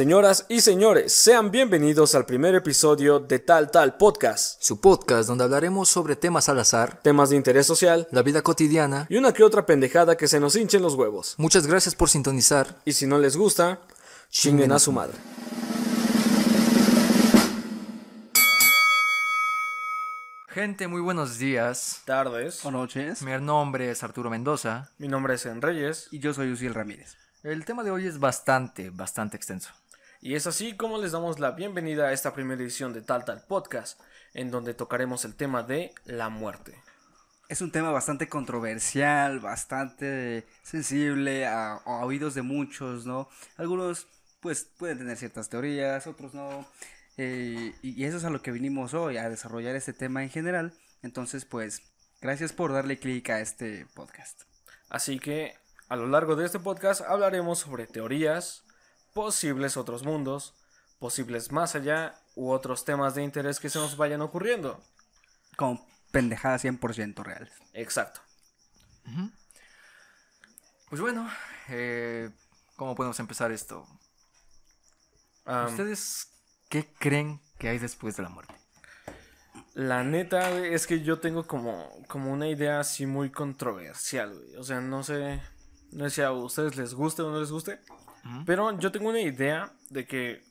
Señoras y señores, sean bienvenidos al primer episodio de Tal Tal Podcast, Su podcast donde hablaremos sobre temas al azar, temas de interés social la vida cotidiana. y una que otra pendejada que se nos hinchen los huevos. Muchas gracias por sintonizar. Y si no les gusta, chinguen a su madre. Gente, muy buenos días. Tardes. O noches. Mi nombre es Arturo Mendoza. Mi nombre es Enreyes Y yo soy Uciel Ramírez. El tema de hoy es bastante, bastante extenso. Y es así como les damos la bienvenida a esta primera edición de Tal Tal Podcast, en donde tocaremos el tema de la muerte. Es un tema bastante controversial, bastante sensible a, a oídos de muchos, ¿no? Algunos, pues, pueden tener ciertas teorías, otros no. eh, y y eso es a lo que vinimos hoy, a desarrollar este tema en general. Entonces, pues, gracias por darle clic a este podcast. Así que a lo largo de este podcast hablaremos sobre teorías, posibles otros mundos, posibles más allá u otros temas de interés que se nos vayan ocurriendo. Con pendejadas 100% reales. Exacto. Pues bueno, eh, ¿cómo podemos empezar esto? ¿Ustedes qué creen que hay después de la muerte? La neta es que yo tengo como, como una idea así muy controversial, güey. O sea, no sé, no sé si a ustedes les guste o no les guste, Pero yo tengo una idea de que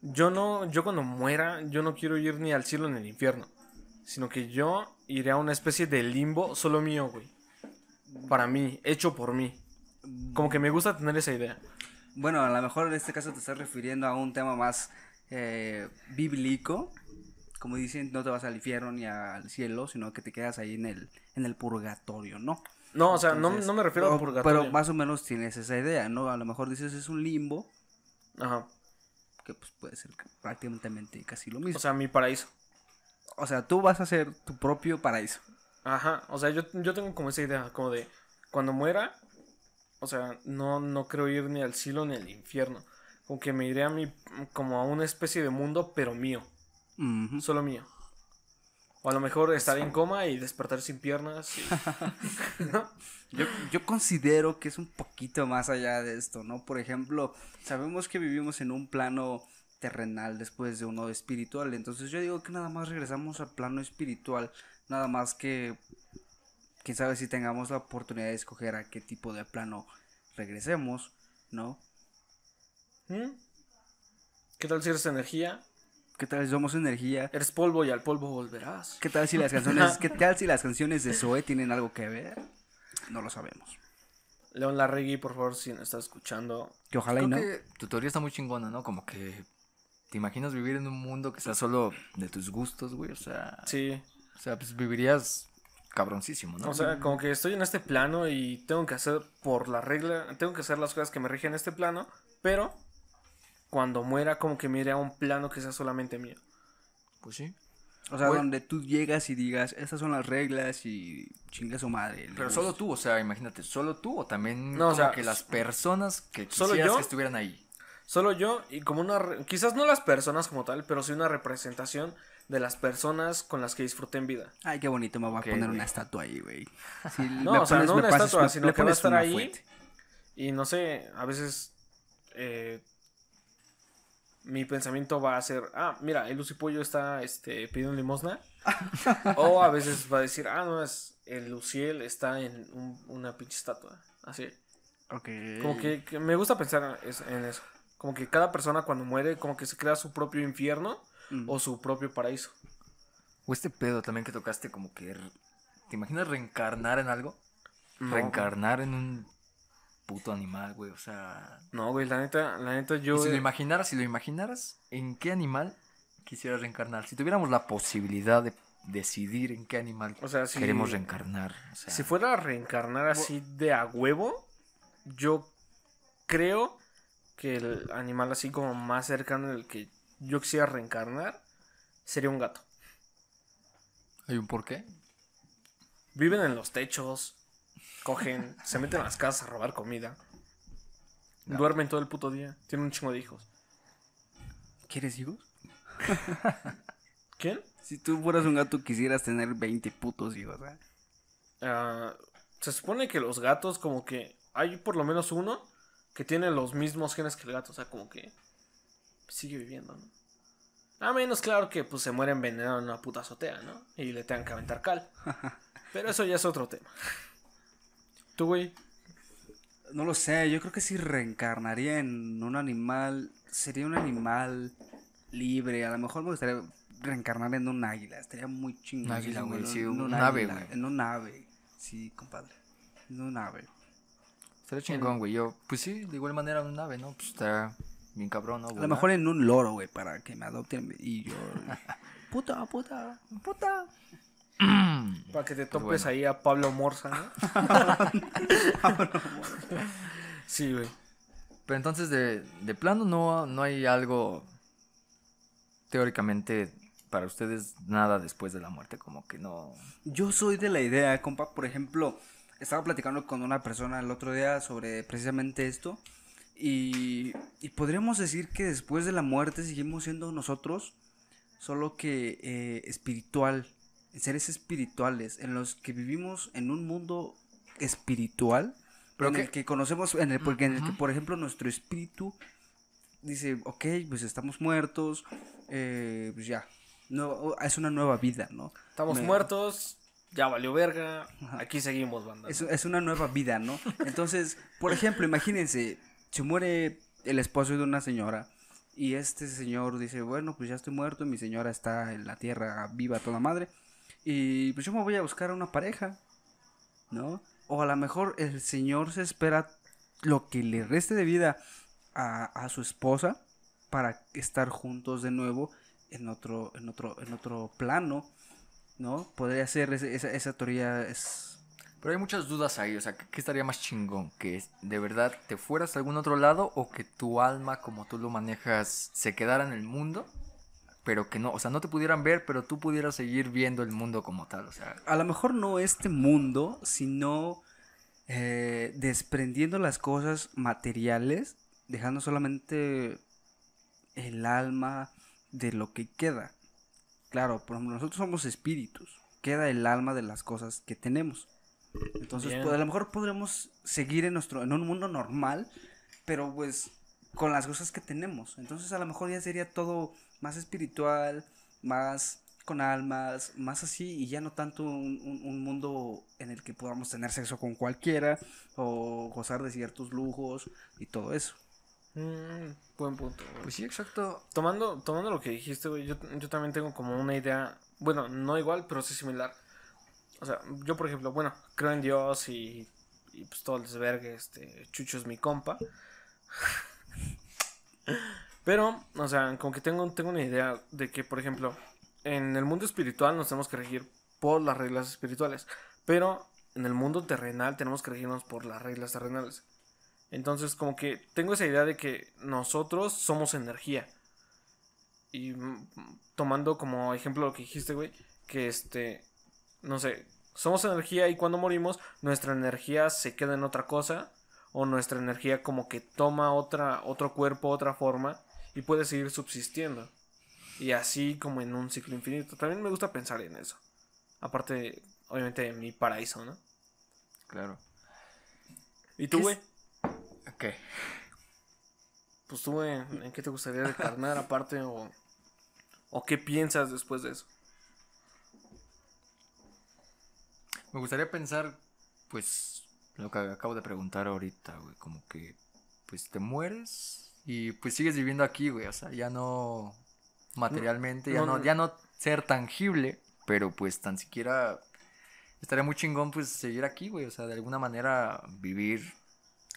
yo no, yo cuando muera, yo no quiero ir ni al cielo ni al infierno, sino que yo iré a una especie de limbo solo mío, güey. Para mí, hecho por mí. Como que me gusta tener esa idea. Bueno, a lo mejor en este caso te estás refiriendo a un tema más eh, bíblico. Como dicen, no te vas al infierno ni al cielo, sino que te quedas ahí en el, en el purgatorio, ¿no? No, o sea, no, Entonces, no me refiero pero- a purgatorio. Pero más o menos tienes esa idea, ¿no? A lo mejor dices es un limbo, Ajá. que pues puede ser prácticamente casi lo mismo. O sea, mi paraíso. O sea, tú vas a ser tu propio paraíso. Ajá, o sea, yo, yo tengo como esa idea, como de cuando muera, o sea, no, no creo ir ni al cielo ni al infierno. Como que me iré a mi, como a una especie de mundo, pero mío, solo mío. O a lo mejor estar en coma y despertar sin piernas. y- Yo, yo considero que es un poquito más allá de esto, ¿no? Por ejemplo, sabemos que vivimos en un plano terrenal después de uno espiritual, entonces yo digo que nada más regresamos al plano espiritual, nada más que quién sabe si tengamos la oportunidad de escoger a qué tipo de plano regresemos, ¿no? ¿Mm? ¿Qué tal si eres energía? ¿Qué tal si somos energía? Eres polvo y al polvo volverás. ¿Qué tal si las canciones, qué tal si las canciones de Zoe tienen algo que ver? No lo sabemos. León Larregui, por favor, si nos estás escuchando. Que ojalá y no. que tu teoría está muy chingona, ¿no? Como que te imaginas vivir en un mundo que sea solo de tus gustos, güey. O sea, Sí, o sea pues vivirías cabroncísimo, ¿no? O sea, como que estoy en este plano y tengo que hacer por la regla, tengo que hacer las cosas que me rigen en este plano, pero cuando muera como que me iré a un plano que sea solamente mío. pues sí. O sea, donde tú llegas y digas, estas son las reglas y chinga su madre. Pero gusta". solo tú, o sea, imagínate, solo tú o también No, o como sea, que las personas que ¿solo quisieras yo? que estuvieran ahí. Solo yo y como una, quizás no las personas como tal, pero sí una representación de las personas con las que disfruté en vida. Ay, qué bonito, me voy a Ok, poner una estatua ahí, güey. No, o sea, pones- no una estatua, sino que va a estar ahí. fuente. Y no sé, a veces eh, mi pensamiento va a ser, ah, mira, el Lucipollo está este, pidiendo limosna. o a veces va a decir, ah, no, es el Luciel está en un- una pinche estatua. Así. Ok. Como que, que me gusta pensar es- en eso. Como que cada persona cuando muere, como que se crea su propio infierno Mm. o su propio paraíso. O este pedo también que tocaste como que... ¿Te imaginas reencarnar en algo? No. Reencarnar en un puto animal, güey, o sea... No, güey, la neta, la neta Y yo... si lo imaginaras, si lo imaginaras, ¿en qué animal quisieras reencarnar? Si tuviéramos la posibilidad de decidir en qué animal O sea, si- queremos reencarnar. o sea, Si fuera a reencarnar así de a huevo, yo creo que el animal así como más cercano en el que yo quisiera reencarnar sería un gato. ¿Hay un porqué? Viven en los techos, cogen, se meten a las casas a robar comida, No. duermen todo el puto día, tienen un chingo de hijos. ¿Quieres hijos? ¿Quién? Si tú fueras un gato, quisieras tener 20 putos hijos, ¿eh? Ah, se supone que los gatos como que hay por lo menos uno que tiene los mismos genes que el gato, o sea, como que sigue viviendo, ¿no? A menos, claro, que pues se muere envenenado en una puta azotea, ¿no? Y le tengan que aventar cal. Pero eso ya es otro tema. ¿Tú, güey? No lo sé, yo creo que si reencarnaría en un animal, sería un animal libre. A lo mejor me gustaría reencarnar en un águila, estaría muy chingón. Un águila, güey, en sí, en un águila, ave, güey. En un ave, sí, compadre. En un ave. Estaría chingón, güey. Yo, pues sí, de igual manera un ave, ¿no? Pues está bien cabrón, ¿no? A lo mejor en un loro, güey, para que me adopten y yo... puta, puta, puta. Para que te Pues topes bueno. ahí a Pablo Morza, ¿no? sí, güey. Pero entonces, de, de plano, no, no hay algo teóricamente para ustedes nada después de la muerte, como que no. Yo soy de la idea, compa, por ejemplo, estaba platicando con una persona el otro día sobre precisamente esto y, y podríamos decir que después de la muerte seguimos siendo nosotros, solo que eh, espiritual, seres espirituales, en los que vivimos en un mundo espiritual, Pero en que- el que conocemos, en el, porque en el que, por ejemplo, nuestro espíritu dice, ok, pues estamos muertos, eh, pues ya, no, es una nueva vida, ¿no? Estamos Me- muertos, ya valió verga. Aquí seguimos, banda. Es, es una nueva vida, ¿no? Entonces, por ejemplo, imagínense, se muere el esposo de una señora y este señor dice, bueno, pues ya estoy muerto, mi señora está en la tierra viva toda madre y pues yo me voy a buscar una pareja, ¿no? O a lo mejor el señor se espera lo que le reste de vida a, a su esposa para estar juntos de nuevo en otro, en otro, en otro plano, ¿no? Podría ser, ese- esa, esa teoría es... Pero hay muchas dudas ahí, o sea, ¿qué, qué estaría más chingón? ¿Que de verdad te fueras a algún otro lado o que tu alma, como tú lo manejas, se quedara en el mundo? Pero que no, o sea, no te pudieran ver, pero tú pudieras seguir viendo el mundo como tal, o sea. a lo mejor no este mundo, sino eh, desprendiendo las cosas materiales, dejando solamente el alma de lo que queda. Claro, por ejemplo, nosotros somos espíritus, queda el alma de las cosas que tenemos. Entonces, pues, a lo mejor podremos seguir en nuestro en un mundo normal, pero pues con las cosas que tenemos. Entonces, a lo mejor ya sería todo más espiritual, más con almas, más así, y ya no tanto un, un- un mundo en el que podamos tener sexo con cualquiera o gozar de ciertos lujos y todo eso. Mm, buen punto, güey. Pues sí, exacto. Tomando, tomando lo que dijiste, güey, yo, yo también tengo como una idea, bueno, no igual, pero sí similar. O sea, yo por ejemplo, bueno, creo en Dios y, y pues todo el desvergue, este, Chucho es mi compa. Pero, o sea, como que tengo, tengo una idea de que, por ejemplo, en el mundo espiritual nos tenemos que regir por las reglas espirituales, pero en el mundo terrenal tenemos que regirnos por las reglas terrenales. Entonces, como que tengo esa idea de que nosotros somos energía. Y mm, tomando como ejemplo lo que dijiste, güey, que este, no sé, somos energía y cuando morimos, nuestra energía se queda en otra cosa, o nuestra energía como que toma otra, otro cuerpo, otra forma, y puede seguir subsistiendo. Y así como en un ciclo infinito. También me gusta pensar en eso. Aparte, obviamente, de mi paraíso, ¿no? Claro. ¿Y tú, ¿Qué güey? Ok. Pues tú, güey, ¿en qué te gustaría recarnar aparte o, o qué piensas después de eso? Me gustaría pensar, pues, lo que acabo de preguntar ahorita, güey, como que, pues, te mueres y pues sigues viviendo aquí, güey, o sea, ya no materialmente, ya no, ya no ser tangible, pero pues tan siquiera estaría muy chingón, pues, seguir aquí, güey, o sea, de alguna manera vivir,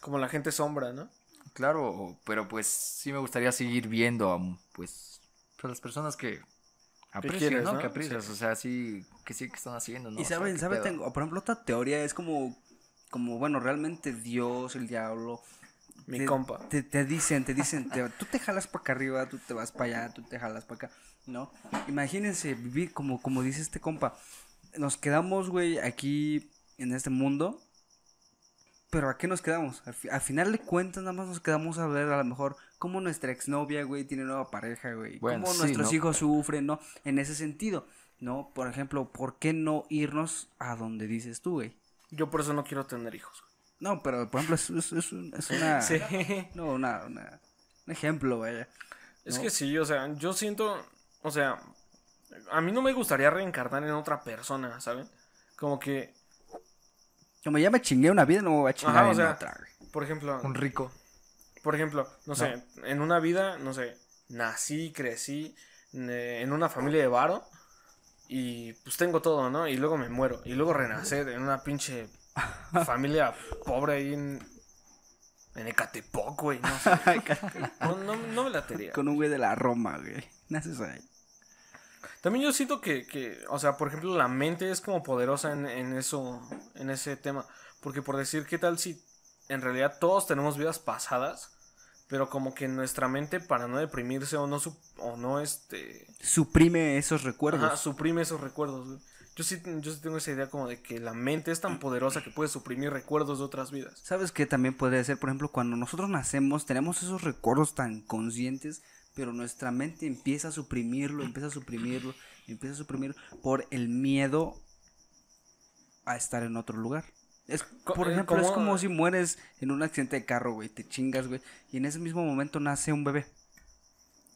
Como la gente sombra, ¿no? claro, o- pero pues sí me gustaría seguir viendo a, pues, a las personas que aprecias, quieres, ¿no? ¿no? Que aprecias, Sí. o sea, sí, que sí que están haciendo, ¿no? Y O sea, saben, ¿qué saben, pedo? tengo, por ejemplo, otra teoría es como, como bueno, realmente Dios, el diablo, Mi te, compa. Te, te dicen, te dicen, te- tú te jalas para acá arriba, tú te vas para allá, tú te jalas para acá, ¿no? Imagínense vivir como, como dice este compa, nos quedamos, güey, aquí en este mundo, pero ¿a qué nos quedamos? Al, fi- al final de cuentas, nada más nos quedamos a ver a lo mejor cómo nuestra exnovia, güey, tiene nueva pareja, güey, Bueno, cómo sí, nuestros ¿no? hijos sufren, ¿no? En ese sentido, ¿no? Por ejemplo, ¿por qué no irnos a donde dices tú, güey? Yo por eso no quiero tener hijos. No, pero por ejemplo, es, es, es un- es una. Sí. No, una, una- Un ejemplo, vaya. Es ¿no? que sí, o sea, yo siento, o sea, a mí no me gustaría reencarnar en otra persona, ¿saben? Como que, Como ya me chingué una vida, no me voy a chingar Ajá, o en sea, otra, por ejemplo, Un rico. por ejemplo, no sé, en una vida, no sé, nací, crecí en una familia de varo y pues tengo todo, ¿no? Y luego me muero y luego renacer en una pinche familia pobre ahí en en Ecatepec, güey, no sé. No, no, no me latería. Con un güey de la Roma, güey. Naces ahí. También yo siento que, que, o sea, por ejemplo, la mente es como poderosa en, en eso, en ese tema. Porque por decir, ¿qué tal si en realidad todos tenemos vidas pasadas? Pero como que nuestra mente, para no deprimirse o no, su- o no este, Suprime esos recuerdos. ajá, suprime esos recuerdos. güey. Yo sí, yo sí tengo esa idea como de que la mente es tan poderosa que puede suprimir recuerdos de otras vidas. ¿Sabes qué también podría ser? Por ejemplo, cuando nosotros nacemos, tenemos esos recuerdos tan conscientes, pero nuestra mente empieza a suprimirlo, empieza a suprimirlo, empieza a suprimirlo por el miedo a estar en otro lugar. Es, por eh, ejemplo, es como si mueres en un accidente de carro, güey, te chingas, güey, y en ese mismo momento nace un bebé.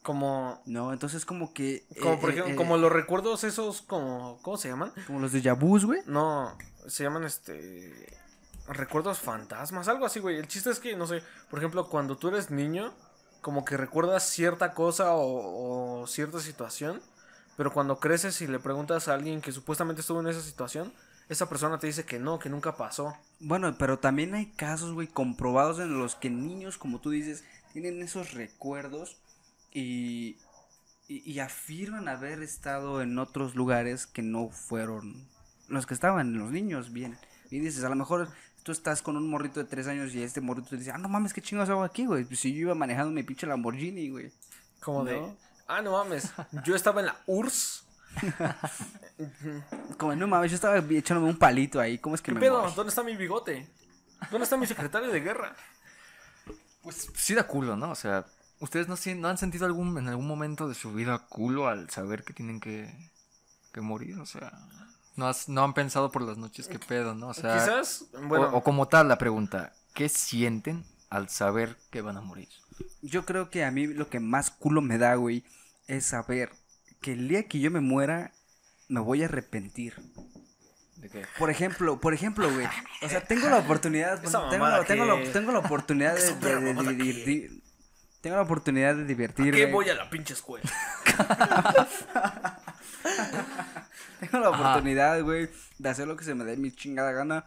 Como, No, entonces como que... como eh, por eh, ejemplo, eh, como los recuerdos esos, como, ¿cómo se llaman? como los de Yabús, güey. No, se llaman este. Recuerdos fantasmas, algo así, güey. El chiste es que, no sé, por ejemplo, cuando tú eres niño, como que recuerdas cierta cosa o, o cierta situación, pero cuando creces y le preguntas a alguien que supuestamente estuvo en esa situación, esa persona te dice que no, que nunca pasó. Bueno, pero también hay casos, güey, comprobados en los que niños, como tú dices, tienen esos recuerdos y, y, y afirman haber estado en otros lugares que no fueron los que estaban, los niños, bien. Y dices, a lo mejor tú estás con un morrito de tres años y este morrito te dice, ah, no mames, qué chingados hago aquí, güey. Pues si yo iba manejando mi pinche Lamborghini, güey. Como de. Ah, no mames. Yo estaba en la URSS. Como, no mames, yo estaba echándome un palito ahí, ¿cómo es que ¿Qué me pedo? morí?" ¿Dónde está mi bigote? ¿Dónde está mi secretario de guerra? Pues sí da culo, ¿no? O sea, ¿ustedes no, no han sentido algún, en algún momento de su vida culo al saber que tienen que, que morir? O sea, no, has- no han pensado por las noches qué pedo, ¿no? O sea, Quizás, o- bueno, o, como tal la pregunta, ¿qué sienten al saber que van a morir? Yo creo que a mí lo que más culo me da, güey, es saber que el día que yo me muera, me voy a arrepentir. ¿De qué? Por ejemplo, por ejemplo, güey. O sea, tengo la oportunidad. Tengo, la, tengo, la, que- tengo la oportunidad de, de- de. Tengo la oportunidad de ¿a divertirme. qué voy a la pinche escuela? Tengo la oportunidad, güey, de hacer lo que se me dé mi chingada gana.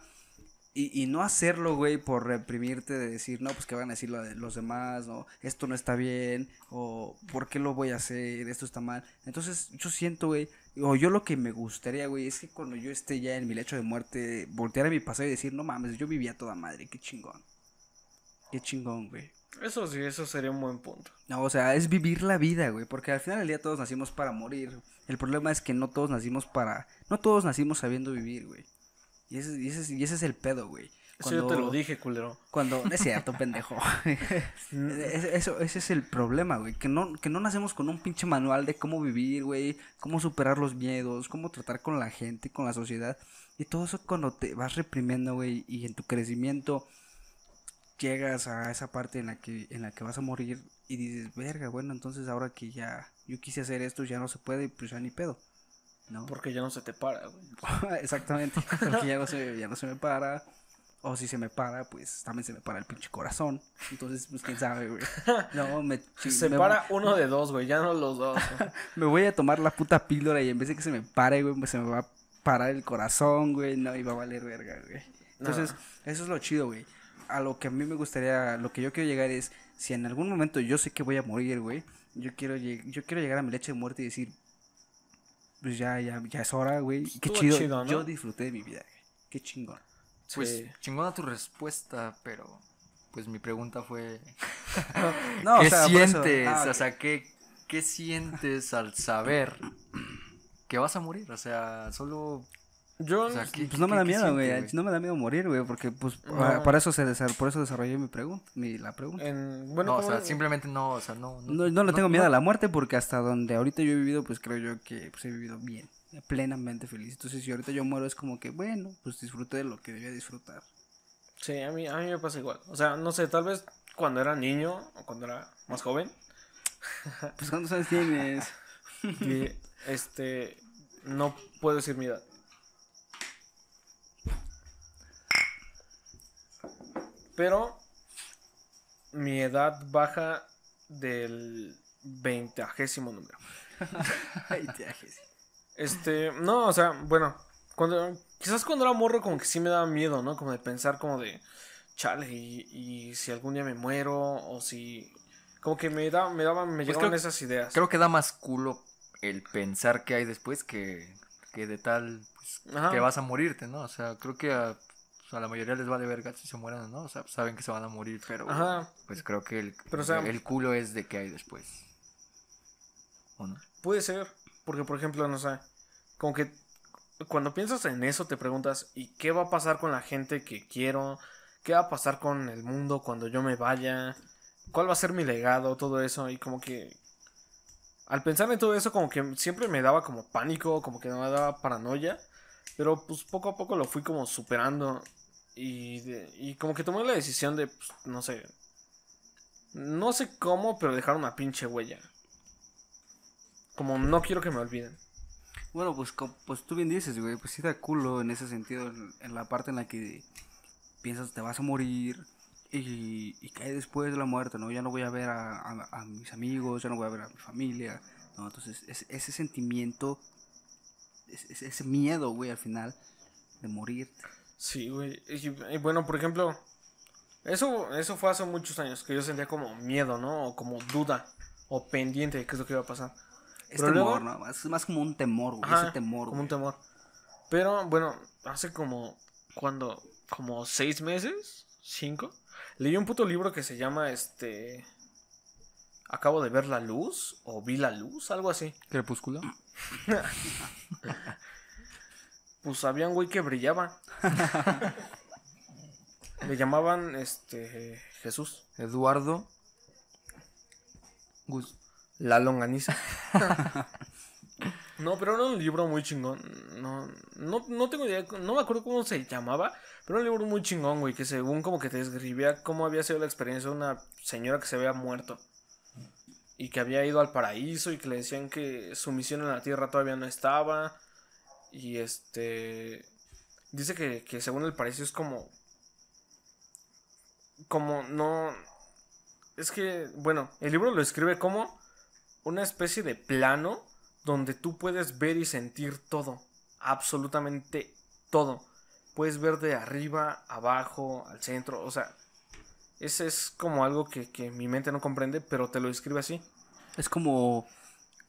Y, y no hacerlo, güey, por reprimirte de decir, no, pues que van a decir lo de los demás, o esto no está bien, o por qué lo voy a hacer, esto está mal. Entonces, yo siento, güey, o yo lo que me gustaría, güey, es que cuando yo esté ya en mi lecho de muerte, voltear a mi pasado y decir, no mames, yo vivía toda madre, qué chingón. Qué chingón, güey. Eso sí, eso sería un buen punto. No, o sea, es vivir la vida, güey, porque al final del día todos nacimos para morir. El problema es que no todos nacimos para... No todos nacimos sabiendo vivir, güey. Y ese, y, ese, es- y ese es el pedo, güey. Eso yo te lo dije, culero. Cuando... Es cierto, pendejo. Ese- Eso, ese es el problema, güey. Que no, que no nacemos con un pinche manual de cómo vivir, güey. Cómo superar los miedos, cómo tratar con la gente, con la sociedad. Y todo eso cuando te vas reprimiendo, güey, y en tu crecimiento llegas a esa parte en la que en la que vas a morir y dices, "Verga, bueno, entonces ahora que ya yo quise hacer esto ya no se puede, pues ya ni pedo." ¿No? Porque ya no se te para, güey. Exactamente, porque ya no se ya no se me para. O si se me para, pues también se me para el pinche corazón. Entonces, pues quién sabe, güey. No, me, Se me- para uno de dos, güey, ya no los dos. me voy a tomar la puta píldora y en vez de que se me pare, güey, pues se me va a parar el corazón, güey, no, y va a valer verga, güey. Entonces, No. eso es lo chido, güey. A lo que a mí me gustaría, lo que yo quiero llegar es, si en algún momento yo sé que voy a morir, güey, yo quiero, lleg- yo quiero llegar a mi leche de muerte y decir, pues ya, ya, ya es hora, güey. y Qué Estuvo chido, chido, ¿no? yo disfruté de mi vida, güey. Qué chingón. Pues Sí. chingona tu respuesta, pero pues mi pregunta fue... No, ¿Qué o sea, sientes? ah, O sea, ¿qué, ¿qué sientes al saber que vas a morir? O sea, solo... Yo, O sea, ¿qué- Pues no me qué- da qué miedo, güey. No me da miedo morir, güey, porque pues No. para, para eso se por eso desarrollé mi pregunta, mi, la pregunta. en, bueno, no, o ¿cómo sea, es? simplemente no, o sea, no... No, no le tengo miedo a la muerte porque hasta donde ahorita yo he vivido, pues creo yo que pues, he vivido bien, plenamente feliz. Entonces, si ahorita yo muero es como que, bueno, pues disfruté de lo que debía disfrutar. Sí, a mí, a mí me pasa igual. O sea, no sé, tal vez cuando era niño o cuando era más joven. Pues ¿cuántos años tienes? y, este, no puedo decir mi edad. Pero mi edad baja del veinteagésimo número. Este, no, o sea, bueno, cuando, quizás cuando era morro como que sí me daba miedo, ¿no? Como de pensar como de, chale, y, y si algún día me muero, o si, como que me, da, me daban, me Pues llegaban creo- esas ideas. Creo que da más culo el pensar que hay después que, que de tal pues, que vas a morirte, ¿no? O sea, creo que a, a la mayoría les vale verga si se mueren o no. O sea, saben que se van a morir, pero Ajá. pues creo que el, Pero, o sea- el culo es de que hay después. ¿O no? Puede ser, porque por ejemplo, no sé, como que cuando piensas en eso te preguntas, ¿y qué va a pasar con la gente que quiero? ¿Qué va a pasar con el mundo cuando yo me vaya? ¿Cuál va a ser mi legado? Todo eso, y como que al pensar en todo eso, como que siempre me daba como pánico, como que me daba paranoia, pero pues poco a poco lo fui como superando y, de- y como que tomé la decisión de, pues, no sé, no sé cómo, pero dejar una pinche huella. Como no quiero que me olviden. Bueno, pues, pues tú bien dices, güey, pues sí da culo en ese sentido, en, la parte en la que piensas te vas a morir y, y hay después de la muerte, ¿no? Ya no voy a ver a, a- mis amigos, ya no voy a ver a mi familia, ¿no? Entonces, es- ese sentimiento, es- es- ese miedo, güey, al final, de morir. Sí, güey. Y, y bueno, por ejemplo, eso, eso fue hace muchos años que yo sentía como miedo, ¿no? O como duda o pendiente de qué es lo que iba a pasar. Es Pero temor, luego- ¿no? Es más como un temor, güey, Ajá, ese temor, como un temor. Pero bueno, hace como, cuando, como seis meses, cinco, leí un puto libro que se llama, este, acabo de ver la luz o vi la luz, algo así. Crepúsculo. Pues había un güey que brillaba. Le llamaban, este, Jesús. Eduardo. Gus. La longaniza. no, pero era un libro muy chingón. No, no, no tengo idea, no me acuerdo cómo se llamaba, pero era un libro muy chingón, güey, que según como que te describía cómo había sido la experiencia de una señora que se había muerto. Y que había ido al paraíso y que le decían que su misión en la tierra todavía no estaba. Y este... Dice que, que según el paraíso es como... Como no... Es que, bueno, el libro lo escribe como una especie de plano donde tú puedes ver y sentir todo. Absolutamente todo. Puedes ver de arriba, abajo, al centro. O sea, ese es como algo que, que mi mente no comprende, pero te lo describe así. Es como,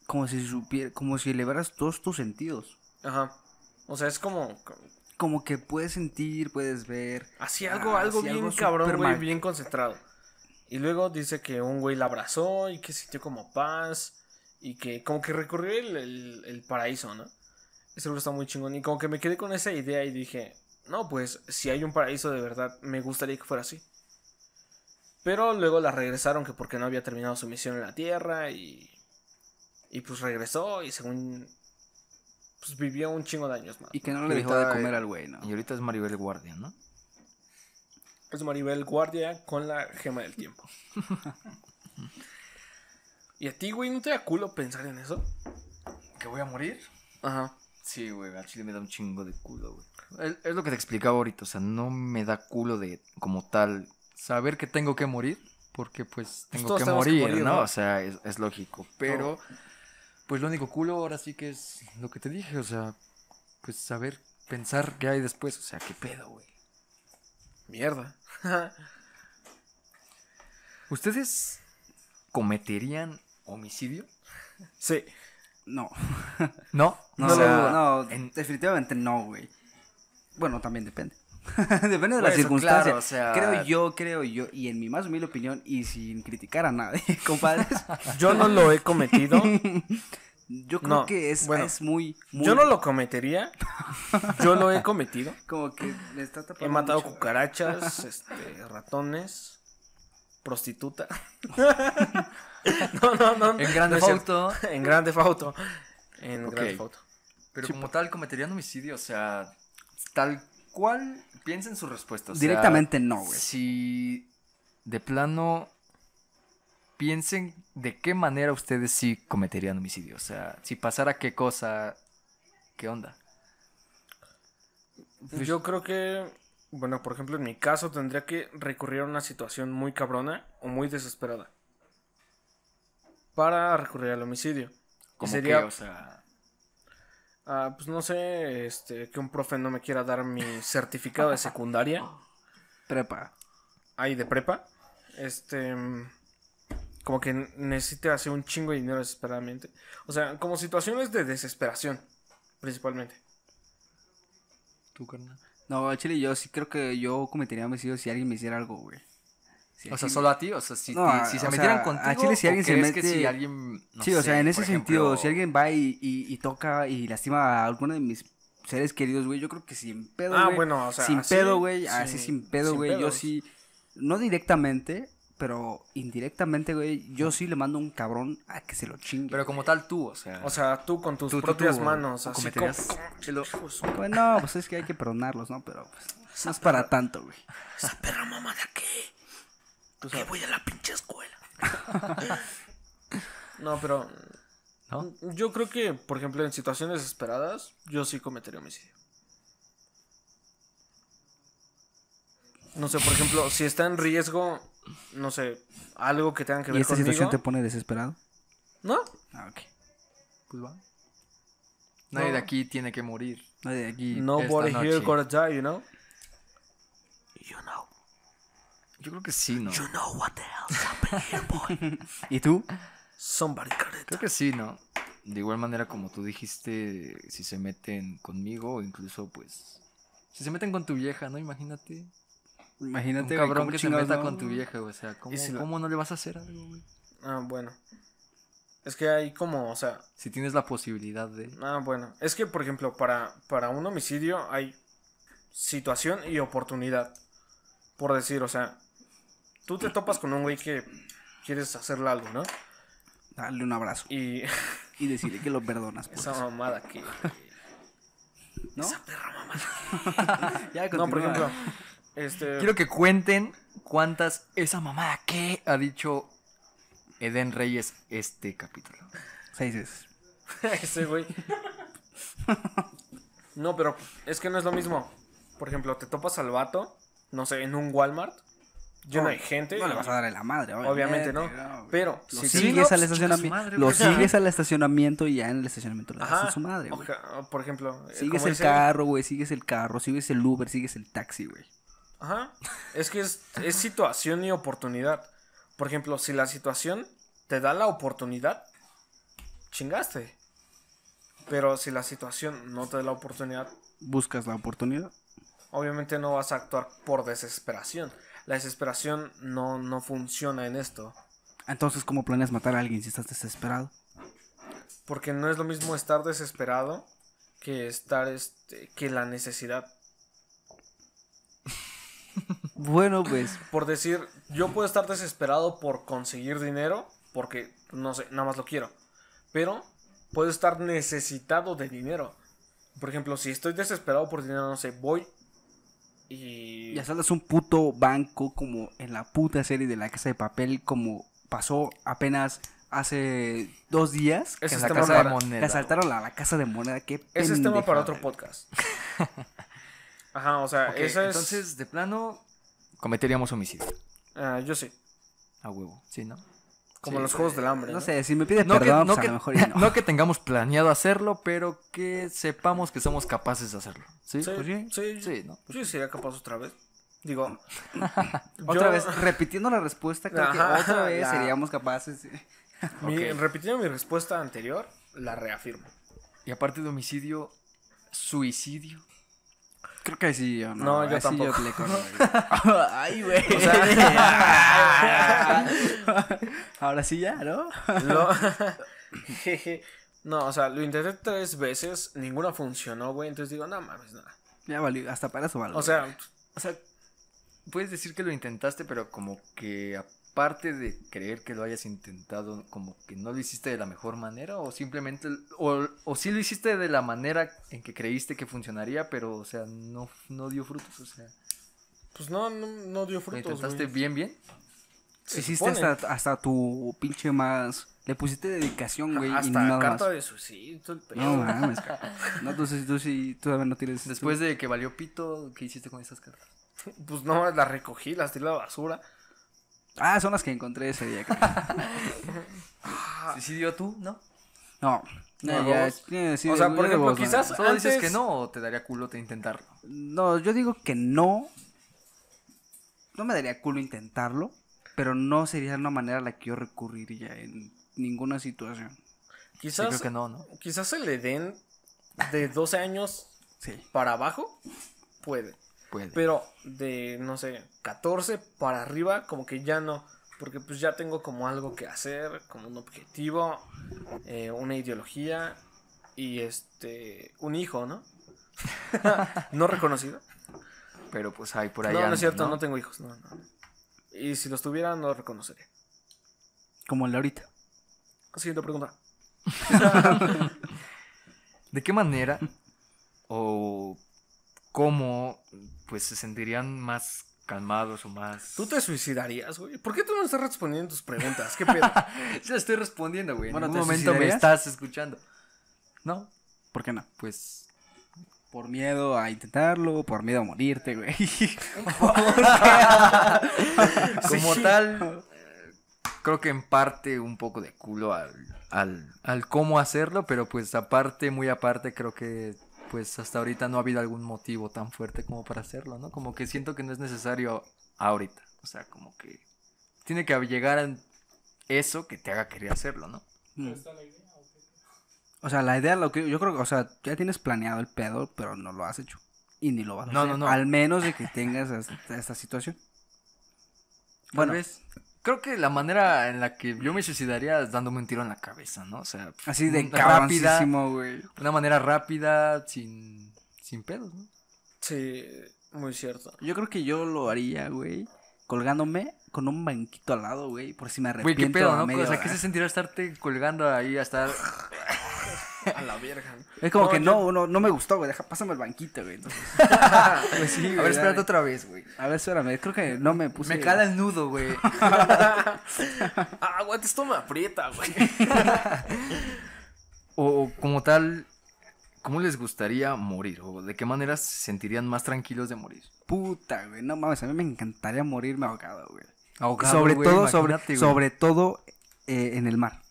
como si supiera, como si elevaras todos tus sentidos. Ajá. O sea, es como... Como que puedes sentir, puedes ver. Así algo, Ah, algo sí, bien algo cabrón, güey, bien concentrado. Y luego dice que un güey la abrazó y que sintió como paz. Y que como que recorrió el, el- el paraíso, ¿no? Ese libro está muy chingón. Y como que me quedé con esa idea y dije, no, pues si hay un paraíso de verdad, me gustaría que fuera así. Pero luego la regresaron que porque no había terminado su misión en la Tierra y... Y pues regresó y según... Pues vivió un chingo de años más. Y que no le dejó de comer eh, al güey, ¿no? Y ahorita es Maribel Guardia, ¿no? Es Maribel Guardia con la gema del tiempo. ¿Y a ti, güey, no te da culo pensar en eso? ¿Que voy a morir? Ajá. Sí, güey, al chile me da un chingo de culo, güey. Es, es lo que te explicaba ahorita, o sea, no me da culo de, como tal, saber que tengo que morir, porque pues tengo todos que morir, ¿no? ¿no? O sea, es, es lógico, pero pues lo único culo ahora sí que es lo que te dije, o sea, pues saber, pensar qué hay después, o sea, qué pedo, güey. Mierda. ¿Ustedes cometerían homicidio? sí. No. No, No, o sea, no, en- definitivamente no, güey. Bueno, también depende. depende de Por la eso, circunstancia. claro, o sea- Creo yo, creo yo, y en mi más humilde opinión, y sin criticar a nadie, compadres, Yo no lo he cometido. yo creo No, que es, bueno, es muy, muy- Yo no lo cometería. Yo lo he cometido. Como que le está tapando He matado mucho. cucarachas, este, ratones, prostituta. no, no, no. En Grande no es cierto. Auto. En Grande Auto. En. Grande Auto. Pero Sí, como tal, cometerían homicidio, o sea, tal ¿cuál? Piensa en su respuesta. o sea, Directamente no, güey. Si de plano piensen de qué manera ustedes sí cometerían homicidio. O sea, si pasara qué cosa, ¿qué onda? Pues Yo creo que, bueno, por ejemplo, en mi caso tendría que recurrir a una situación muy cabrona o muy desesperada para recurrir al homicidio. Y Como sería, que, o sea, ah, pues no sé, este, que un profe no me quiera dar mi certificado de secundaria, Prepa. ahí de prepa, este, como que necesite hacer un chingo de dinero desesperadamente. O sea, como situaciones de desesperación, principalmente. tú, carnal. No, chile yo sí creo que yo cometería homicidio si alguien me hiciera algo, güey. Si O sea, solo a ti, o sea, si, No, si se metieran sea, contigo, a Chile si ¿o alguien se mete- si alguien, no sí, o sea, en ese sentido, ejemplo, si alguien va y, y- y toca y lastima a alguno de mis seres queridos, güey, yo creo que sin pedo, Ah, güey. bueno, o sea, sin así, pedo, güey, sin- así sin pedo, sin güey, yo sí, no directamente, pero indirectamente, güey, yo sí le mando a un cabrón a que se lo chingue. Pero como tal tú, o sea, O sea, tú con tus Tú- tú- propias tú, manos, ¿o así cometerías? como- como- Bueno, pues es que hay que perdonarlos, ¿no? Pero pues, no es para tanto, güey. Esa perra mamada que. Voy a la pinche escuela. no, pero. ¿no? Yo creo que, por ejemplo, en situaciones desesperadas, yo sí cometería homicidio. No sé, por ejemplo, si está en riesgo, no sé, algo que tenga que ¿Y ver esta conmigo. situación te pone desesperado? ¿No? Ah, ok. Pues va. Nadie No. de aquí tiene que morir. No, de aquí. Nobody esta here noche. gonna die, you know? You know. Yo creo que sí, ¿no? You know what the hell's happening here, boy. ¿Y tú? Somebody got it. Creo que sí, ¿no? De igual manera como tú dijiste, si se meten conmigo o incluso pues... Si se meten con tu vieja, ¿no? Imagínate. Imagínate. Un cabrón que se meta no. con tu vieja. O sea, ¿cómo, ¿Y si cómo no le vas a hacer algo, güey? Ah, bueno. Es que hay como, o sea, Si tienes la posibilidad de... Ah, bueno. Es que, por ejemplo, para, para un homicidio hay situación y oportunidad. Por decir, o sea, tú te topas con un güey que quieres hacerle algo, ¿no? Dale un abrazo. Y Y decirle que lo perdonas. pues. esa mamada que... ¿No? Esa perra mamada. Ya, No, por ejemplo, este... Quiero que cuenten cuántas... Esa mamada que ha dicho Eden Reyes este capítulo. Seis veces. Ese güey. No, pero es que no es lo mismo. Por ejemplo, te topas al vato, no sé, en un Walmart, lleno de gente. No le vas a dar en la madre, Obviamente no. güey. Pero Lo si sigues no, al estacionamiento. madre, lo sigues al estacionamiento y ya en el estacionamiento le das Ajá. a su madre, güey. Por ejemplo, eh, Sigues el dice- carro, güey. Sigues el carro. Sigues el Uber. Sigues el taxi, güey. Ajá. Es que es, es situación y oportunidad. Por ejemplo, si la situación te da la oportunidad, chingaste. Pero si la situación no te da la oportunidad, Buscas la oportunidad. obviamente no vas a actuar por desesperación. La desesperación no, no funciona en esto. Entonces, ¿cómo planeas matar a alguien si estás desesperado? Porque no es lo mismo estar desesperado que estar este, que la necesidad. Bueno, pues. Por decir, yo puedo estar desesperado por conseguir dinero, porque, no sé, nada más lo quiero. Pero puedo estar necesitado de dinero. Por ejemplo, si estoy desesperado por dinero, no sé, voy y... Y asaltas un puto banco como en la puta serie de la casa de papel, como pasó apenas hace dos días. Ese en es la casa de moneda. Que asaltaron a la casa de moneda. Qué Ese es tema para otro podcast. Ajá, o sea, eso es... Entonces, de plano, cometeríamos homicidio. ah, yo sí. A huevo, ¿sí, no? Como Sí, los juegos del hambre. No ¿no? sé, si me pide No que, perdón, no, pues que, a lo mejor no. no que tengamos planeado hacerlo, pero que sepamos que somos capaces de hacerlo. ¿Sí? Sí, Pues sí. sí, Sí, ¿no? Yo sería capaz otra vez. Digo... Otra yo- vez, repitiendo la respuesta, creo que otra vez la- seríamos capaces. de- mi- repitiendo mi respuesta anterior, la reafirmo. Y aparte de homicidio, suicidio. Creo que sí yo no. No, yo sí tampoco. le güey. Ay, güey. O sea, Ahora sí ya, ¿no? Lo- Jeje. no, o sea, lo intenté tres veces, ninguna funcionó, güey. Entonces digo, no mames, nada. Ya valió, hasta para eso vale. O sea, O sea, puedes decir que lo intentaste, pero como que parte de creer que lo hayas intentado, como que no lo hiciste de la mejor manera, o simplemente, o, o sí lo hiciste de la manera en que creíste que funcionaría, pero, o sea, no, no dio frutos, o sea, Pues no, no, no dio lo frutos. intentaste güey. bien, bien. Se Hiciste supone. hasta, hasta tu pinche más. Le pusiste dedicación, güey. y Hasta nada carta más. de suicidio, todo el pedo. No mames. No, entonces tú sí, tú todavía no tienes. Después de que valió pito, ¿qué hiciste con esas cartas? Pues no, las recogí, las tiré a la basura. Ah, son las que encontré ese día. cabrón. ¿Sí, sí dio tú, no? No. No, ¿No, ya, sí, O sea, por ejemplo, vos, no. quizás- Solo dices Antes- que no o te daría culo te intentarlo. No, yo digo que no. No me daría culo intentarlo. Pero no sería una manera a la que yo recurriría en ninguna situación. Sí, Quizás, creo que no, ¿no? quizás se le den de 12 años Sí. para abajo, puede. Puede. Pero de, no sé, 14 para arriba, como que ya no. Porque pues ya tengo como algo que hacer, como un objetivo, eh, una ideología y este, un hijo, ¿no? no reconocido. Pero pues hay por ahí. no, no anda, es cierto, ¿no? no tengo hijos, no, no. Y si los tuviera, no lo reconocería. Como el de ahorita. Siguiente pregunta. ¿De qué manera o cómo pues se sentirían más calmados o más... ¿Tú te suicidarías, güey? ¿Por qué tú no estás respondiendo tus preguntas? ¿Qué pedo? Ya estoy respondiendo, güey. Bueno, en ¿te ningún momento me estás escuchando. No, ¿Por qué no? pues... Por miedo a intentarlo, por miedo a morirte, güey. Como tal, eh, creo que en parte un poco de culo al, al, al cómo hacerlo, pero pues aparte, muy aparte, creo que pues hasta ahorita no ha habido algún motivo tan fuerte como para hacerlo, ¿no? Como que siento que no es necesario ahorita. O sea, como que tiene que llegar a eso que te haga querer hacerlo, ¿no? Mm. O sea, la idea, lo que yo creo que, o sea, ya tienes planeado el pedo, pero no lo has hecho. Y ni lo vas a No, hacer. no, no. Al menos de que tengas esta, esta situación. Tal Bueno, vez. Creo que la manera en la que yo me suicidaría es dándome un tiro en la cabeza, ¿no? O sea, así de rápida, güey. una manera rápida, sin, sin pedos, ¿no? Sí, muy cierto. Yo creo que yo lo haría, güey, colgándome con un banquito al lado, güey, por si me Güey, arrepiento qué pedo, a ¿no? O sea. ¿qué se sentirá estarte colgando ahí hasta... A la verga. Es como No, que yo- no, no, no me gustó, güey, deja, pásame el banquito, güey. entonces. Pues sí, A güey, ver, espérate dale. otra vez, güey. A ver, espérame, creo que no me puse... Me cala el nudo, güey. Ah, aguanta, esto me aprieta, güey. O, o como tal, ¿cómo les gustaría morir? ¿O de qué manera se sentirían más tranquilos de morir? Puta, güey, no mames, a mí me encantaría morirme ahogado, güey. Ahogado, sobre güey, todo, sobre, güey. sobre todo eh, en el mar.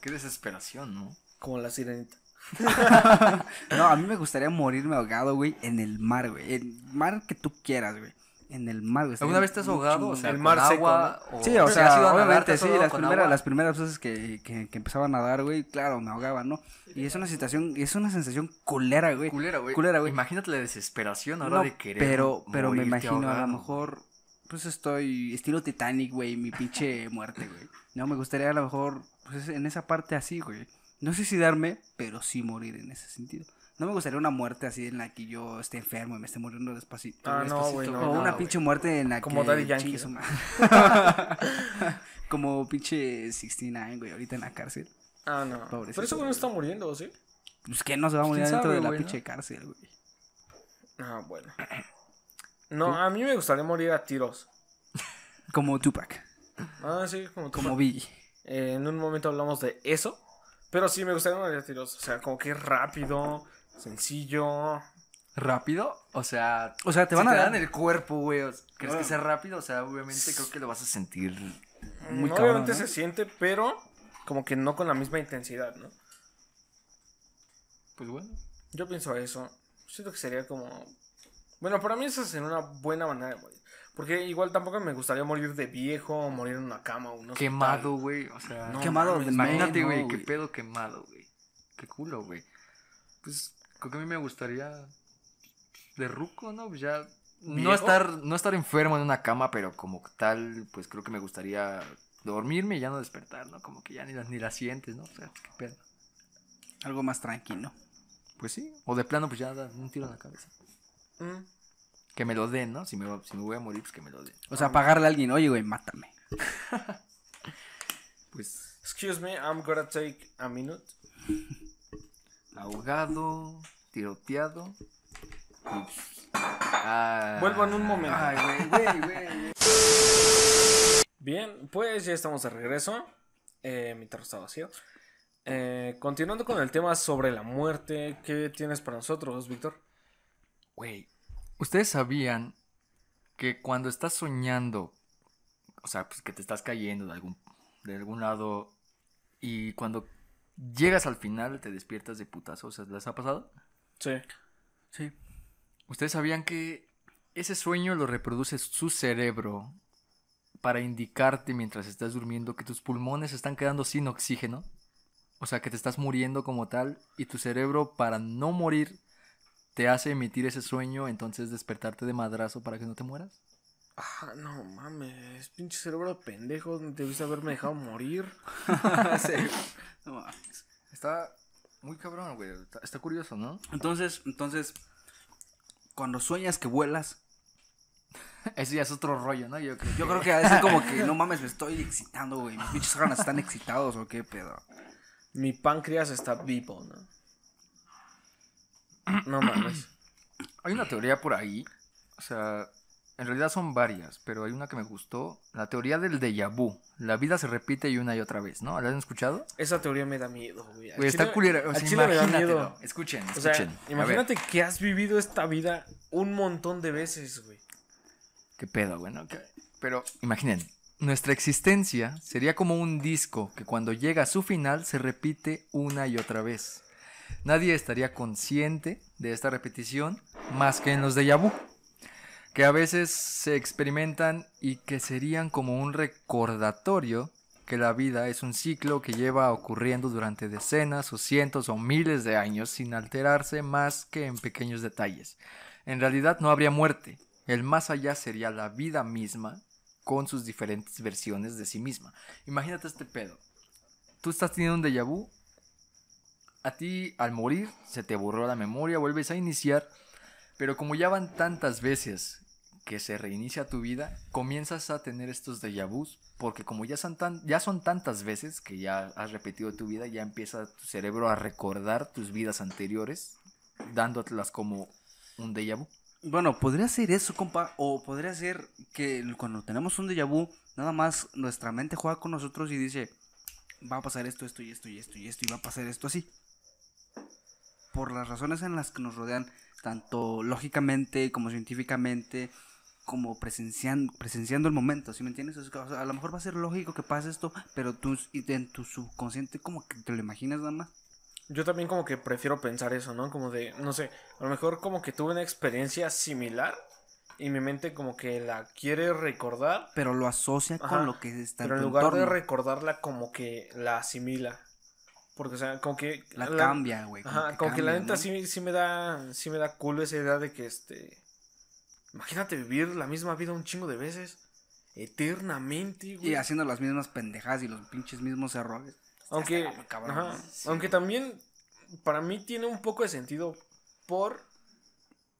Qué desesperación, ¿no? Como la sirenita. No, a mí me gustaría morirme ahogado, güey, en el mar, güey. El mar que tú quieras, güey. En el mar, güey. ¿Alguna vez te has ahogado? O sea, El mar seco, agua, o- Sí, o ¿has sea, obviamente sí, las primeras, agua? las primeras veces que, que, que empezaba a nadar, güey, claro, me ahogaba, ¿no? Y es una situación, es una sensación culera, güey. Culera, güey. Culera, güey. Imagínate la desesperación ahora No, de querer pero, pero me imagino, a lo mejor, pues estoy estilo Titanic, güey, mi pinche muerte, güey. No, me gustaría a lo mejor, pues en esa parte así, güey. No sé si darme, pero sí morir en ese sentido. No me gustaría una muerte así en la que yo esté enfermo y me esté muriendo despacito. Ah, no, güey, no. O no, una pinche muerte en la Como que... Daddy Yankee. Como pinche 69, güey, ahorita en la cárcel. Ah, no. Pobrecito, Pero ese güey no está muriendo, ¿sí? Pues que no se va a morir quién dentro sabe, de la pinche cárcel, güey. Ah, bueno. No, a mí me gustaría morir a tiros. Como Tupac, Ah, sí, como tú. como Biggie. Eh, en un momento hablamos de eso. Pero sí, me gustaría morir a tiros. O sea, como que rápido, sencillo. ¿Rápido? O sea, O sea, te si van a dar- dan el cuerpo, güey. ¿Crees Ah. que sea rápido? O sea, obviamente creo que lo vas a sentir. Muy cabrón, Obviamente ¿no? se siente, pero como que no con la misma intensidad, ¿no? Pues bueno. Yo pienso eso. Siento que sería como. Bueno, para mí esa sería una buena manera de morir. Porque igual tampoco me gustaría morir de viejo o morir en una cama o un hospital. Quemado, güey. O sea, No Quemado mames, imagínate, no, güey. qué pedo quemado, güey. Qué culo, güey. Pues creo que a mí me gustaría. De ruco, ¿no? Pues ya. No estar, no estar enfermo en una cama, pero como tal, pues creo que me gustaría dormirme y ya no despertar, ¿no? Como que ya ni la, ni la sientes, ¿no? O sea, qué pedo. Algo más tranquilo. Pues sí. O de plano, pues ya da un tiro en la cabeza. Mm. Que me lo den, ¿no? Si me, si me voy a morir, pues que me lo den. O sea, pagarle a alguien, oye, güey, mátame. Pues Excuse me, I'm gonna take a minute. ahogado, tiroteado. Ah, Vuelvo en un momento. Ay, güey, güey, güey. Bien, pues ya estamos de regreso. Eh, mi tarro está vacío. Eh, continuando con el tema sobre la muerte, ¿qué tienes para nosotros, Víctor? Güey, ¿ustedes sabían que cuando estás soñando, o sea, pues que te estás cayendo de algún, de algún lado y cuando llegas al final te despiertas de putazo? O sea, ¿les ha pasado? Sí. Sí. ¿Ustedes sabían que ese sueño lo reproduce su cerebro para indicarte mientras estás durmiendo que tus pulmones están quedando sin oxígeno? O sea, que te estás muriendo como tal y tu cerebro para no morir te hace emitir ese sueño, entonces despertarte de madrazo para que no te mueras. Ah, no mames, pinche cerebro de pendejo, debiste haberme dejado morir. Sí. No mames. Está muy cabrón, güey. Está, está curioso, ¿no? Entonces, entonces, cuando sueñas que vuelas, Ese ya es otro rollo, ¿no? Yo creo yo creo que a veces como que, no mames, me estoy excitando, güey. Mis pinches órganos están excitados o qué pedo. Mi páncreas está vivo, ¿no? No mames. Hay una teoría por ahí, o sea, en realidad son varias, pero hay una que me gustó, la teoría del déjà vu. La vida se repite y una y otra vez, ¿no? ¿La han escuchado? Esa teoría me da miedo, güey. Está culera, o sea, imagínatelo. Escuchen, O sea, escuchen. Imagínate que has vivido esta vida un montón de veces, güey. qué pedo, güey, ¿no? ¿Qué- Pero imaginen, nuestra existencia sería como un disco que cuando llega a su final se repite una y otra vez. Nadie estaría consciente de esta repetición más que en los déjà vu, que a veces se experimentan y que serían como un recordatorio que la vida es un ciclo que lleva ocurriendo durante decenas o cientos o miles de años sin alterarse más que en pequeños detalles. En realidad no habría muerte, el más allá sería la vida misma con sus diferentes versiones de sí misma. Imagínate este pedo. Tú estás teniendo un déjà vu, a ti al morir se te borró la memoria, vuelves a iniciar, pero como ya van tantas veces que se reinicia tu vida, comienzas a tener estos déjà vus, porque como ya son, tan, ya son tantas veces que ya has repetido tu vida, ya empieza tu cerebro a recordar tus vidas anteriores, dándotelas como un déjà vu. Bueno, podría ser eso, compa. O podría ser que cuando tenemos un déjà vu, nada más nuestra mente juega con nosotros y dice, va a pasar esto, esto y esto y esto y esto y va a pasar esto así. Por las razones en las que nos rodean, tanto lógicamente como científicamente, como presenciando, presenciando el momento, ¿sí me entiendes? O sea, a lo mejor va a ser lógico que pase esto, pero tú en tu subconsciente como que te lo imaginas nada más. Yo también como que prefiero pensar eso, ¿no? Como de, no sé, a lo mejor como que tuve una experiencia similar y mi mente como que la quiere recordar, Pero lo asocia Ajá, con lo que está pero en tu lugar de recordarla como que la asimila. Porque, o sea, como que... La cambia, güey. Ajá, como que la neta ¿no? sí, sí me da, sí me da culo esa idea de que este... Imagínate vivir la misma vida un chingo de veces. Eternamente, güey. Y haciendo las mismas pendejadas y los pinches mismos errores. Aunque, Está muy cabrón, ajá, aunque también para mí tiene un poco de sentido por,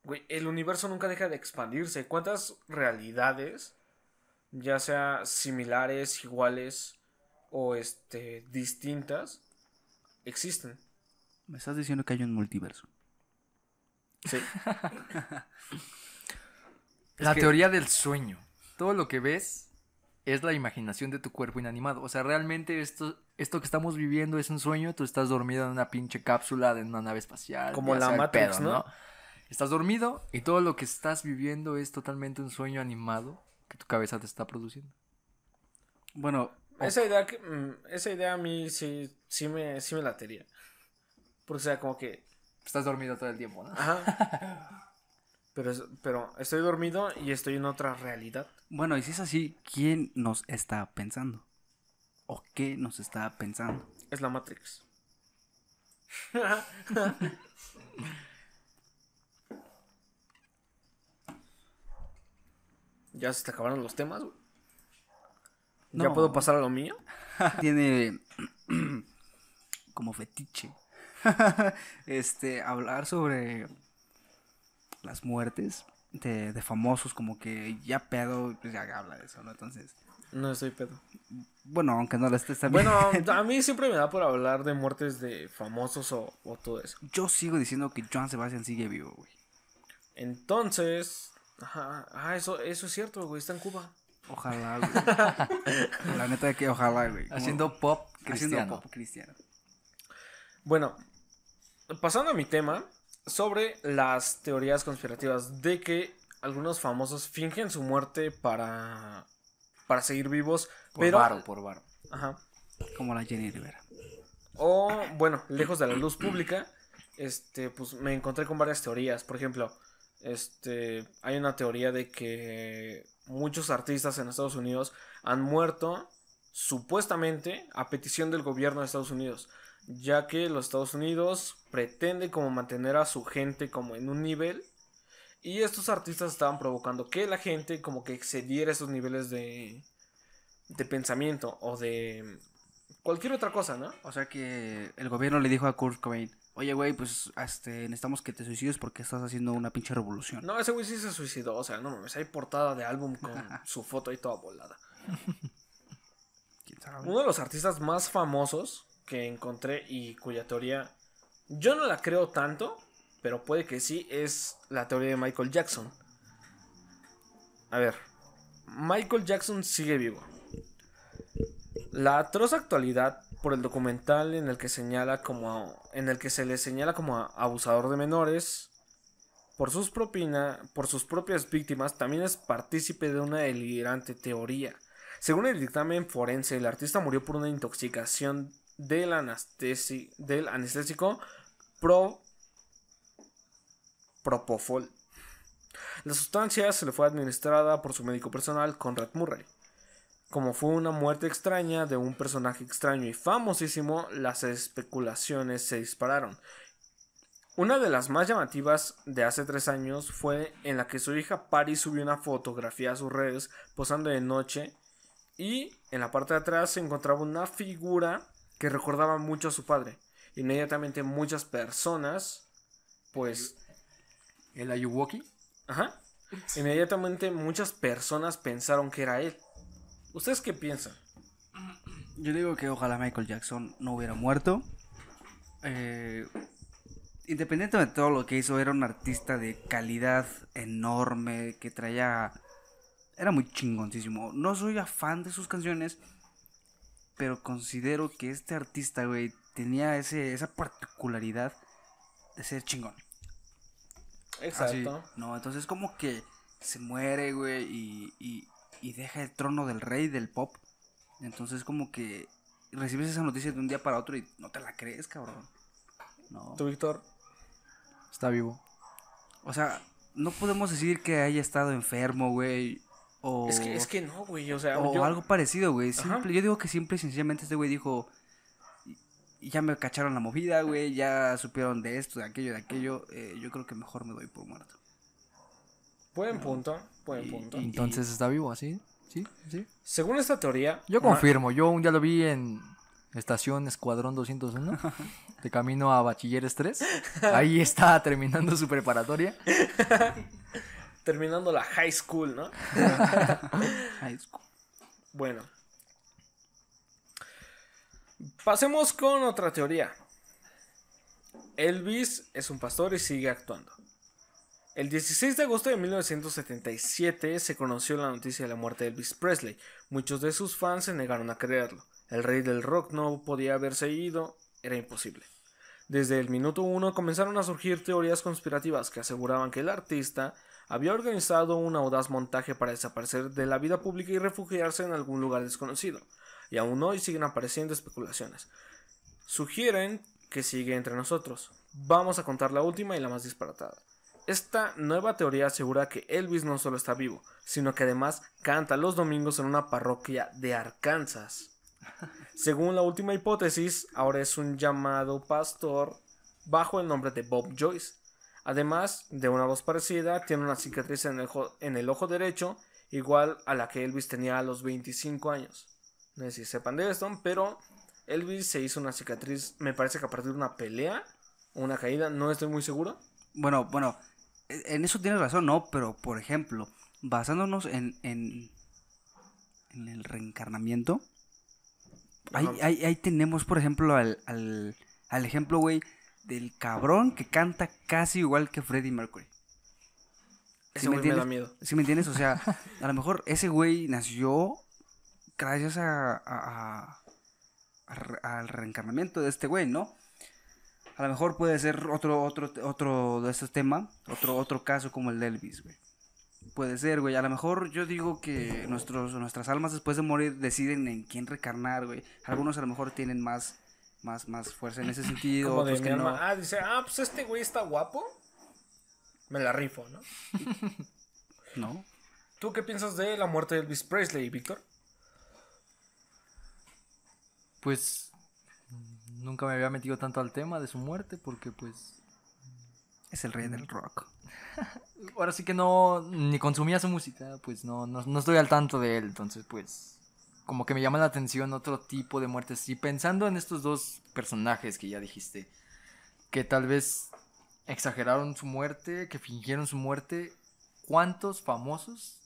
güey, el universo nunca deja de expandirse. ¿Cuántas realidades, ya sea similares, iguales o este distintas, existen? Me estás diciendo que hay un multiverso. Sí. La que- teoría del sueño. Todo lo que ves es la imaginación de tu cuerpo inanimado. O sea, realmente esto, esto que estamos viviendo es un sueño. Tú estás dormido en una pinche cápsula de una nave espacial. Como la Matrix, ¿no? Estás dormido y todo lo que estás viviendo es totalmente un sueño animado que tu cabeza te está produciendo. Bueno, Esa idea que, mm, esa idea a mí sí, sí me, sí me latería. Porque o sea, como que Estás dormido todo el tiempo, ¿no? Ajá. Pero, pero estoy dormido y estoy en otra realidad. bueno, y si es así, ¿quién nos está pensando? ¿O qué nos está pensando? Es la Matrix. ya se te acabaron los temas, güey. ¿Ya puedo pasar a lo mío? Tiene como fetiche. este, hablar sobre las muertes de, de famosos, como que ya pedo, pues ya habla de eso, ¿no? Entonces, No estoy pedo. Bueno, aunque no lo estés también. Bueno, a mí siempre me da por hablar de muertes de famosos o, o todo eso. yo sigo diciendo que Joan Sebastián sigue vivo, güey. Entonces, ajá, ah, eso, eso es cierto, güey, está en Cuba. Ojalá, güey. La neta que ojalá, güey. Como- Haciendo pop haciendo cristiano. pop cristiano. Bueno, pasando a mi tema, sobre las teorías conspirativas de que algunos famosos fingen su muerte para, para seguir vivos, Por pero... varo, por varo. Ajá. Como la Jenny Rivera. O, bueno, lejos de la luz pública, este, pues me encontré con varias teorías. Por ejemplo, este, hay una teoría de que muchos artistas en Estados Unidos han muerto supuestamente a petición del gobierno de Estados Unidos, ya que los Estados Unidos pretende como mantener a su gente como en un nivel y estos artistas estaban provocando que la gente como que excediera esos niveles de de pensamiento o de cualquier otra cosa, ¿no? O sea que el gobierno le dijo a Kurt Cobain, oye, güey, pues este, necesitamos que te suicides porque estás haciendo una pinche revolución. No, ese güey sí se suicidó, o sea, no mames, hay portada de álbum con su foto ahí toda volada. ¿Quién sabe? Uno de los artistas más famosos que encontré y cuya teoría yo no la creo tanto, pero puede que sí, es la teoría de Michael Jackson. A ver, Michael Jackson sigue vivo. La atroz actualidad por el documental en el que señala como en el que se le señala como abusador de menores por sus propina, por sus propias víctimas, también es partícipe de una delirante teoría. Según el dictamen forense, el artista murió por una intoxicación del anestésico pro propofol. La sustancia se le fue administrada por su médico personal, Conrad Murray. Como fue una muerte extraña de un personaje extraño y famosísimo, las especulaciones se dispararon. Una de las más llamativas de hace tres años fue en la que su hija Paris subió una fotografía a sus redes posando de noche y en la parte de atrás se encontraba una figura que recordaba mucho a su padre. Inmediatamente muchas personas, pues, ¿El Ayuwoki? ajá, inmediatamente muchas personas pensaron que era él. ¿Ustedes qué piensan? Yo digo que ojalá Michael Jackson no hubiera muerto. Eh, independientemente de todo lo que hizo, era un artista de calidad enorme, que traía... Era muy chingoncísimo. No soy a fan de sus canciones, pero considero que este artista, güey, tenía ese, esa particularidad de ser chingón. Exacto. No, entonces como que se muere, güey, y, y, y deja el trono del rey del pop. Entonces como que recibes esa noticia de un día para otro y no te la crees, cabrón. No. ¿Tú, Víctor? Está vivo. O sea, no podemos decir que haya estado enfermo, güey. O, Es que, es que no, güey, o sea, o yo- algo parecido, güey. Simple- Yo digo que simple y sencillamente este güey dijo, "Y- ya me cacharon la movida, güey, ya supieron de esto, de aquello, de aquello. eh, yo creo que mejor me doy por muerto. Buen punto, buen Y- punto. y- Entonces está vivo, ¿así? ¿Sí? ¿Sí? Según esta teoría... Yo confirmo, yo un día lo vi en estación Escuadrón 201, de camino a Bachilleres 3. Ahí está terminando su preparatoria. terminando la high school, ¿no? Es cu- Bueno. Pasemos con otra teoría. Elvis es un pastor y sigue actuando. El 16 de agosto de 1977 se conoció la noticia de la muerte de Elvis Presley. Muchos de sus fans se negaron a creerlo. El rey del rock no podía haberse ido, era imposible. Desde el minuto uno comenzaron a surgir teorías conspirativas que aseguraban que el artista había organizado un audaz montaje para desaparecer de la vida pública y refugiarse en algún lugar desconocido. Y aún hoy siguen apareciendo especulaciones. Sugieren que sigue entre nosotros. Vamos a contar la última y la más disparatada. Esta nueva teoría asegura que Elvis no solo está vivo, sino que además canta los domingos en una parroquia de Arkansas. Según la última hipótesis, ahora es un llamado pastor bajo el nombre de Bob Joyce. Además de una voz parecida, tiene una cicatriz en el, ojo, en el ojo derecho, igual a la que Elvis tenía a los 25 años. No sé si sepan de esto, pero Elvis se hizo una cicatriz, me parece que a partir de una pelea o una caída, no estoy muy seguro. Bueno, bueno, en eso tienes razón, ¿no? Pero, por ejemplo, basándonos en, en, en el reencarnamiento. Ahí, ahí, ahí tenemos, por ejemplo, al, al, al ejemplo, güey, del cabrón que canta casi igual que Freddie Mercury. Ese güey me da entiendes? miedo. ¿Sí me entiendes? O sea, a lo mejor ese güey nació gracias a, a- a- al reencarnamiento de este güey, ¿no? A lo mejor puede ser otro, otro, otro de estos temas, otro, otro caso como el de Elvis, güey. Puede ser, güey. A lo mejor yo digo que nuestros, nuestras almas después de morir deciden en quién recarnar, güey. Algunos a lo mejor tienen más, más, más fuerza en ese sentido, Como de otros mi que no. Ah, dice, ah, pues este güey está guapo. Me la rifo, ¿no? ¿No? ¿Tú qué piensas de la muerte de Elvis Presley, Víctor? Pues nunca me había metido tanto al tema de su muerte porque pues Es el rey del rock. ahora sí que no ni consumía su música, pues no, no, no estoy al tanto de él, entonces pues como que me llama la atención otro tipo de muertes. Y pensando en estos dos personajes que ya dijiste, que tal vez exageraron su muerte, que fingieron su muerte, ¿cuántos famosos,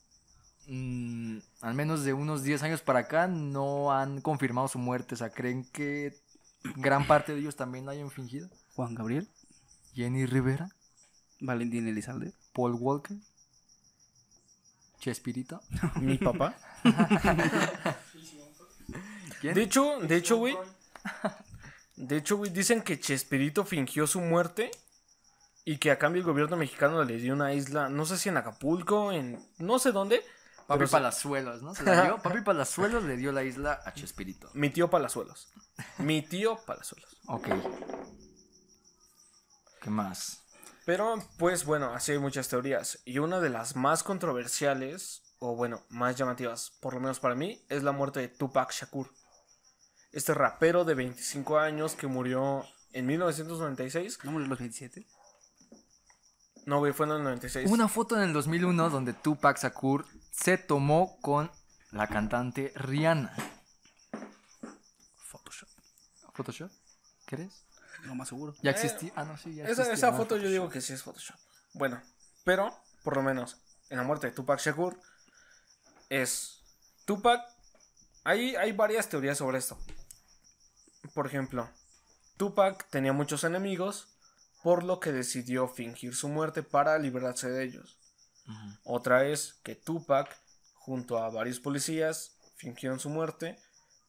mm, al menos de unos 10 años para acá, no han confirmado su muerte? O sea, ¿creen que gran parte de ellos también la hayan fingido? Juan Gabriel, Jenny Rivera, Valentín Elizalde. Paul Walker, Chespirito. Mi papá. ¿Quién? De hecho, de hecho, güey. De hecho, güey, dicen que Chespirito fingió su muerte y que a cambio el gobierno mexicano le dio una isla, no sé si en Acapulco, en no sé dónde. Papi Palazuelos, ¿no? Se la dio. Papi Palazuelos le dio la isla a Chespirito. Mi tío Palazuelos. Mi tío Palazuelos. Ok. ¿Qué más? Pero, pues bueno, así hay muchas teorías. Y una de las más controversiales, o bueno, más llamativas, por lo menos para mí, es la muerte de Tupac Shakur. Este rapero de 25 años que murió en 1996. ¿No murió los 27? No, güey, fue en el 96. Hubo una foto en el 2001 donde Tupac Shakur se tomó con la cantante Rihanna. Photoshop. ¿Photoshop? ¿Crees? No más seguro. Ya Eh, existía. Ah, no, sí, ya Esa, existía. esa Ah, foto yo digo que sí es Photoshop. Bueno, pero, por lo menos, en la muerte de Tupac Shakur, es Tupac. Hay, hay varias teorías sobre esto. Por ejemplo, Tupac tenía muchos enemigos, por lo que decidió fingir su muerte para librarse de ellos. Otra es que Tupac, junto a varios policías, fingieron su muerte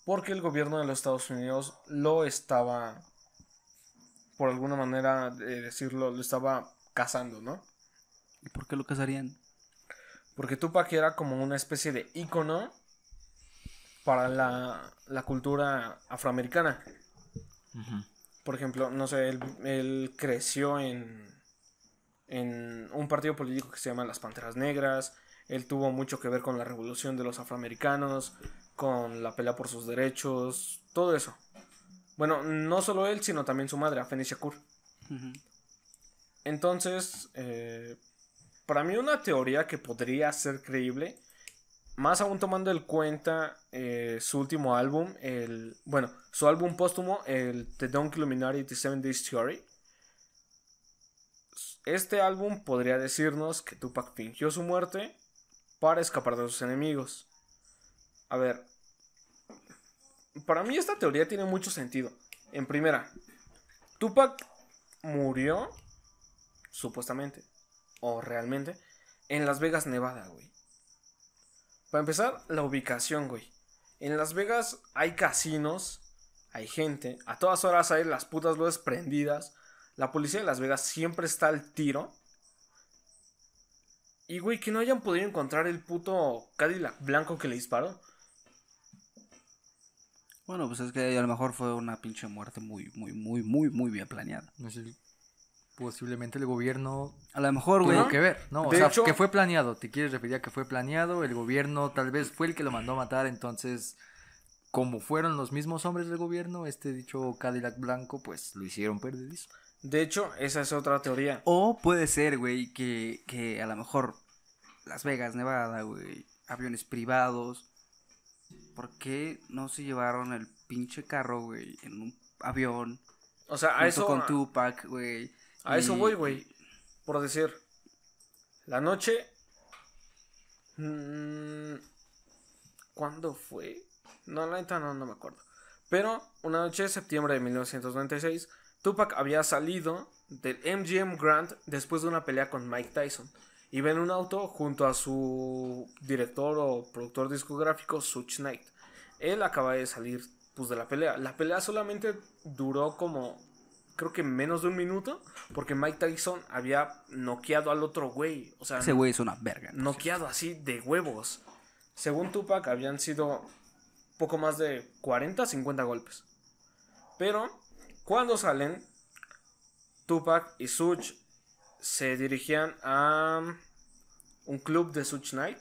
porque el gobierno de los Estados Unidos lo estaba, por alguna manera de decirlo, lo estaba cazando, ¿no? ¿Y por qué lo casarían? Porque Tupac era como una especie de ícono para la, la cultura afroamericana. Ujú. Por ejemplo, no sé, él, él creció en, en un partido político que se llama Las Panteras Negras. Él tuvo mucho que ver con la revolución de los afroamericanos, con la pelea por sus derechos, todo eso. Bueno, no solo él, sino también su madre, Afeni Shakur. Entonces, eh, para mí una teoría que podría ser creíble, más aún tomando en cuenta eh, su último álbum, el, bueno, su álbum póstumo, el The Don't Illuminati The Seven Days Theory. Este álbum podría decirnos que Tupac fingió su muerte para escapar de sus enemigos. A ver, para mí esta teoría tiene mucho sentido. En primera, Tupac murió supuestamente, o realmente, en Las Vegas, Nevada, güey. Para empezar, la ubicación, güey. En Las Vegas hay casinos, hay gente, a todas horas hay las putas luces prendidas. La policía de Las Vegas siempre está al tiro. Y, güey, que no hayan podido encontrar el puto Cadillac blanco que le disparó. Bueno, pues es que a lo mejor fue una pinche muerte muy, muy, muy, muy, muy bien planeada. No sé, posiblemente el gobierno A lo mejor, güey. tuvo que ver, ¿no? O De sea, hecho- que fue planeado. ¿Te quieres referir a que fue planeado? El gobierno tal vez fue el que lo mandó a matar, entonces, como fueron los mismos hombres del gobierno, este dicho Cadillac blanco, pues lo hicieron perdedizo. De hecho, esa es otra teoría. O puede ser, güey, que, que a lo mejor Las Vegas, Nevada, güey, aviones privados. ¿Por qué no se llevaron el pinche carro, güey, en un avión? O sea, a junto eso. con Tupac, güey. A eso voy, güey. Por decir, la noche. mm, ¿Cuándo fue? No, la neta no, no me acuerdo. Pero una noche de septiembre de 1996, Tupac había salido del MGM Grand después de una pelea con Mike Tyson. Iba en un auto junto a su director o productor discográfico, Such Knight. Él acaba de salir pues, de la pelea. La pelea solamente duró como, creo que menos de un minuto, porque Mike Tyson había noqueado al otro güey. O sea, Ese güey es una verga. ¿no? noqueado así de huevos. Según Tupac, habían sido poco más de 40, 50 golpes. Pero cuando salen, Tupac y Such se dirigían a un club de Such Night.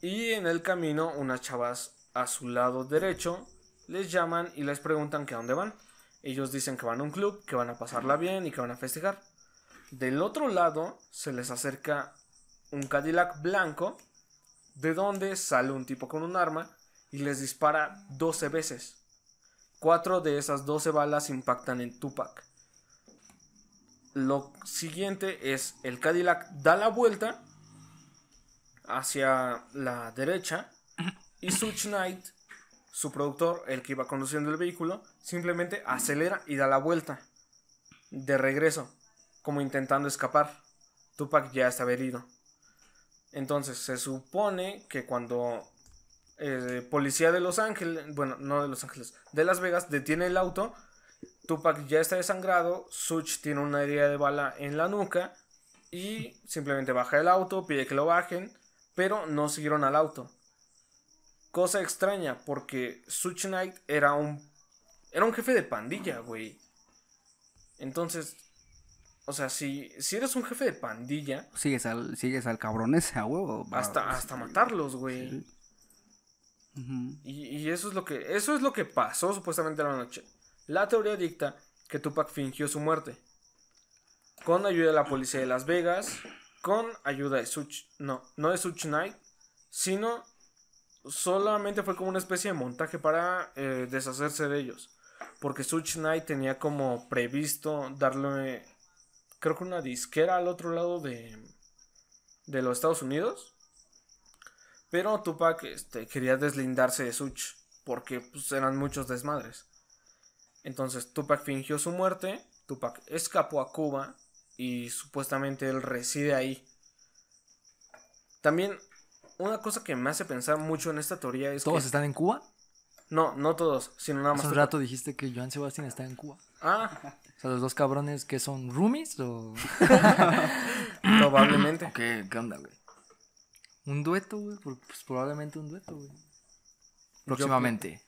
Y en el camino, unas chavas a su lado derecho les llaman y les preguntan que a dónde van. Ellos dicen que van a un club, que van a pasarla bien y que van a festejar. Del otro lado se les acerca un Cadillac blanco, de donde sale un tipo con un arma y les dispara 12 veces. Cuatro de esas 12 balas impactan en Tupac. Lo siguiente es el Cadillac da la vuelta hacia la derecha y Such Knight, su productor, el que iba conduciendo el vehículo, simplemente acelera y da la vuelta de regreso, como intentando escapar. Tupac ya está herido. Entonces se supone que cuando eh, policía de Los Ángeles, bueno, no de Los Ángeles, de Las Vegas detiene el auto, Tupac ya está desangrado, Such tiene una herida de bala en la nuca y simplemente baja el auto, pide que lo bajen, pero no siguieron al auto. Cosa extraña porque Such Knight era un era un jefe de pandilla, güey. Entonces, o sea, si, si eres un jefe de pandilla, Sigues al, sigues al cabrón ese a huevo. hasta, pues, hasta matarlos, güey. sí. Y, y eso es lo que eso es lo que pasó supuestamente la noche. La teoría dicta que Tupac fingió su muerte. Con ayuda de la policía de Las Vegas, con ayuda de Such, no, no de Such Knight, sino solamente fue como una especie de montaje para eh, deshacerse de ellos. Porque Such Knight tenía como previsto darle, creo que una disquera al otro lado de, de los Estados Unidos. Pero Tupac este, quería deslindarse de Such porque pues, eran muchos desmadres. Entonces Tupac fingió su muerte, Tupac escapó a Cuba y supuestamente él reside ahí. También una cosa que me hace pensar mucho en esta teoría es ¿Todos que... están en Cuba? No, no todos, sino nada más Hace un rato dijiste que Joan Sebastián está en Cuba. Ah, O sea, los dos cabrones que son roomies o... probablemente. ¿O ¿Qué, qué onda, güey? Un dueto, güey. Pues probablemente un dueto, güey. Próximamente.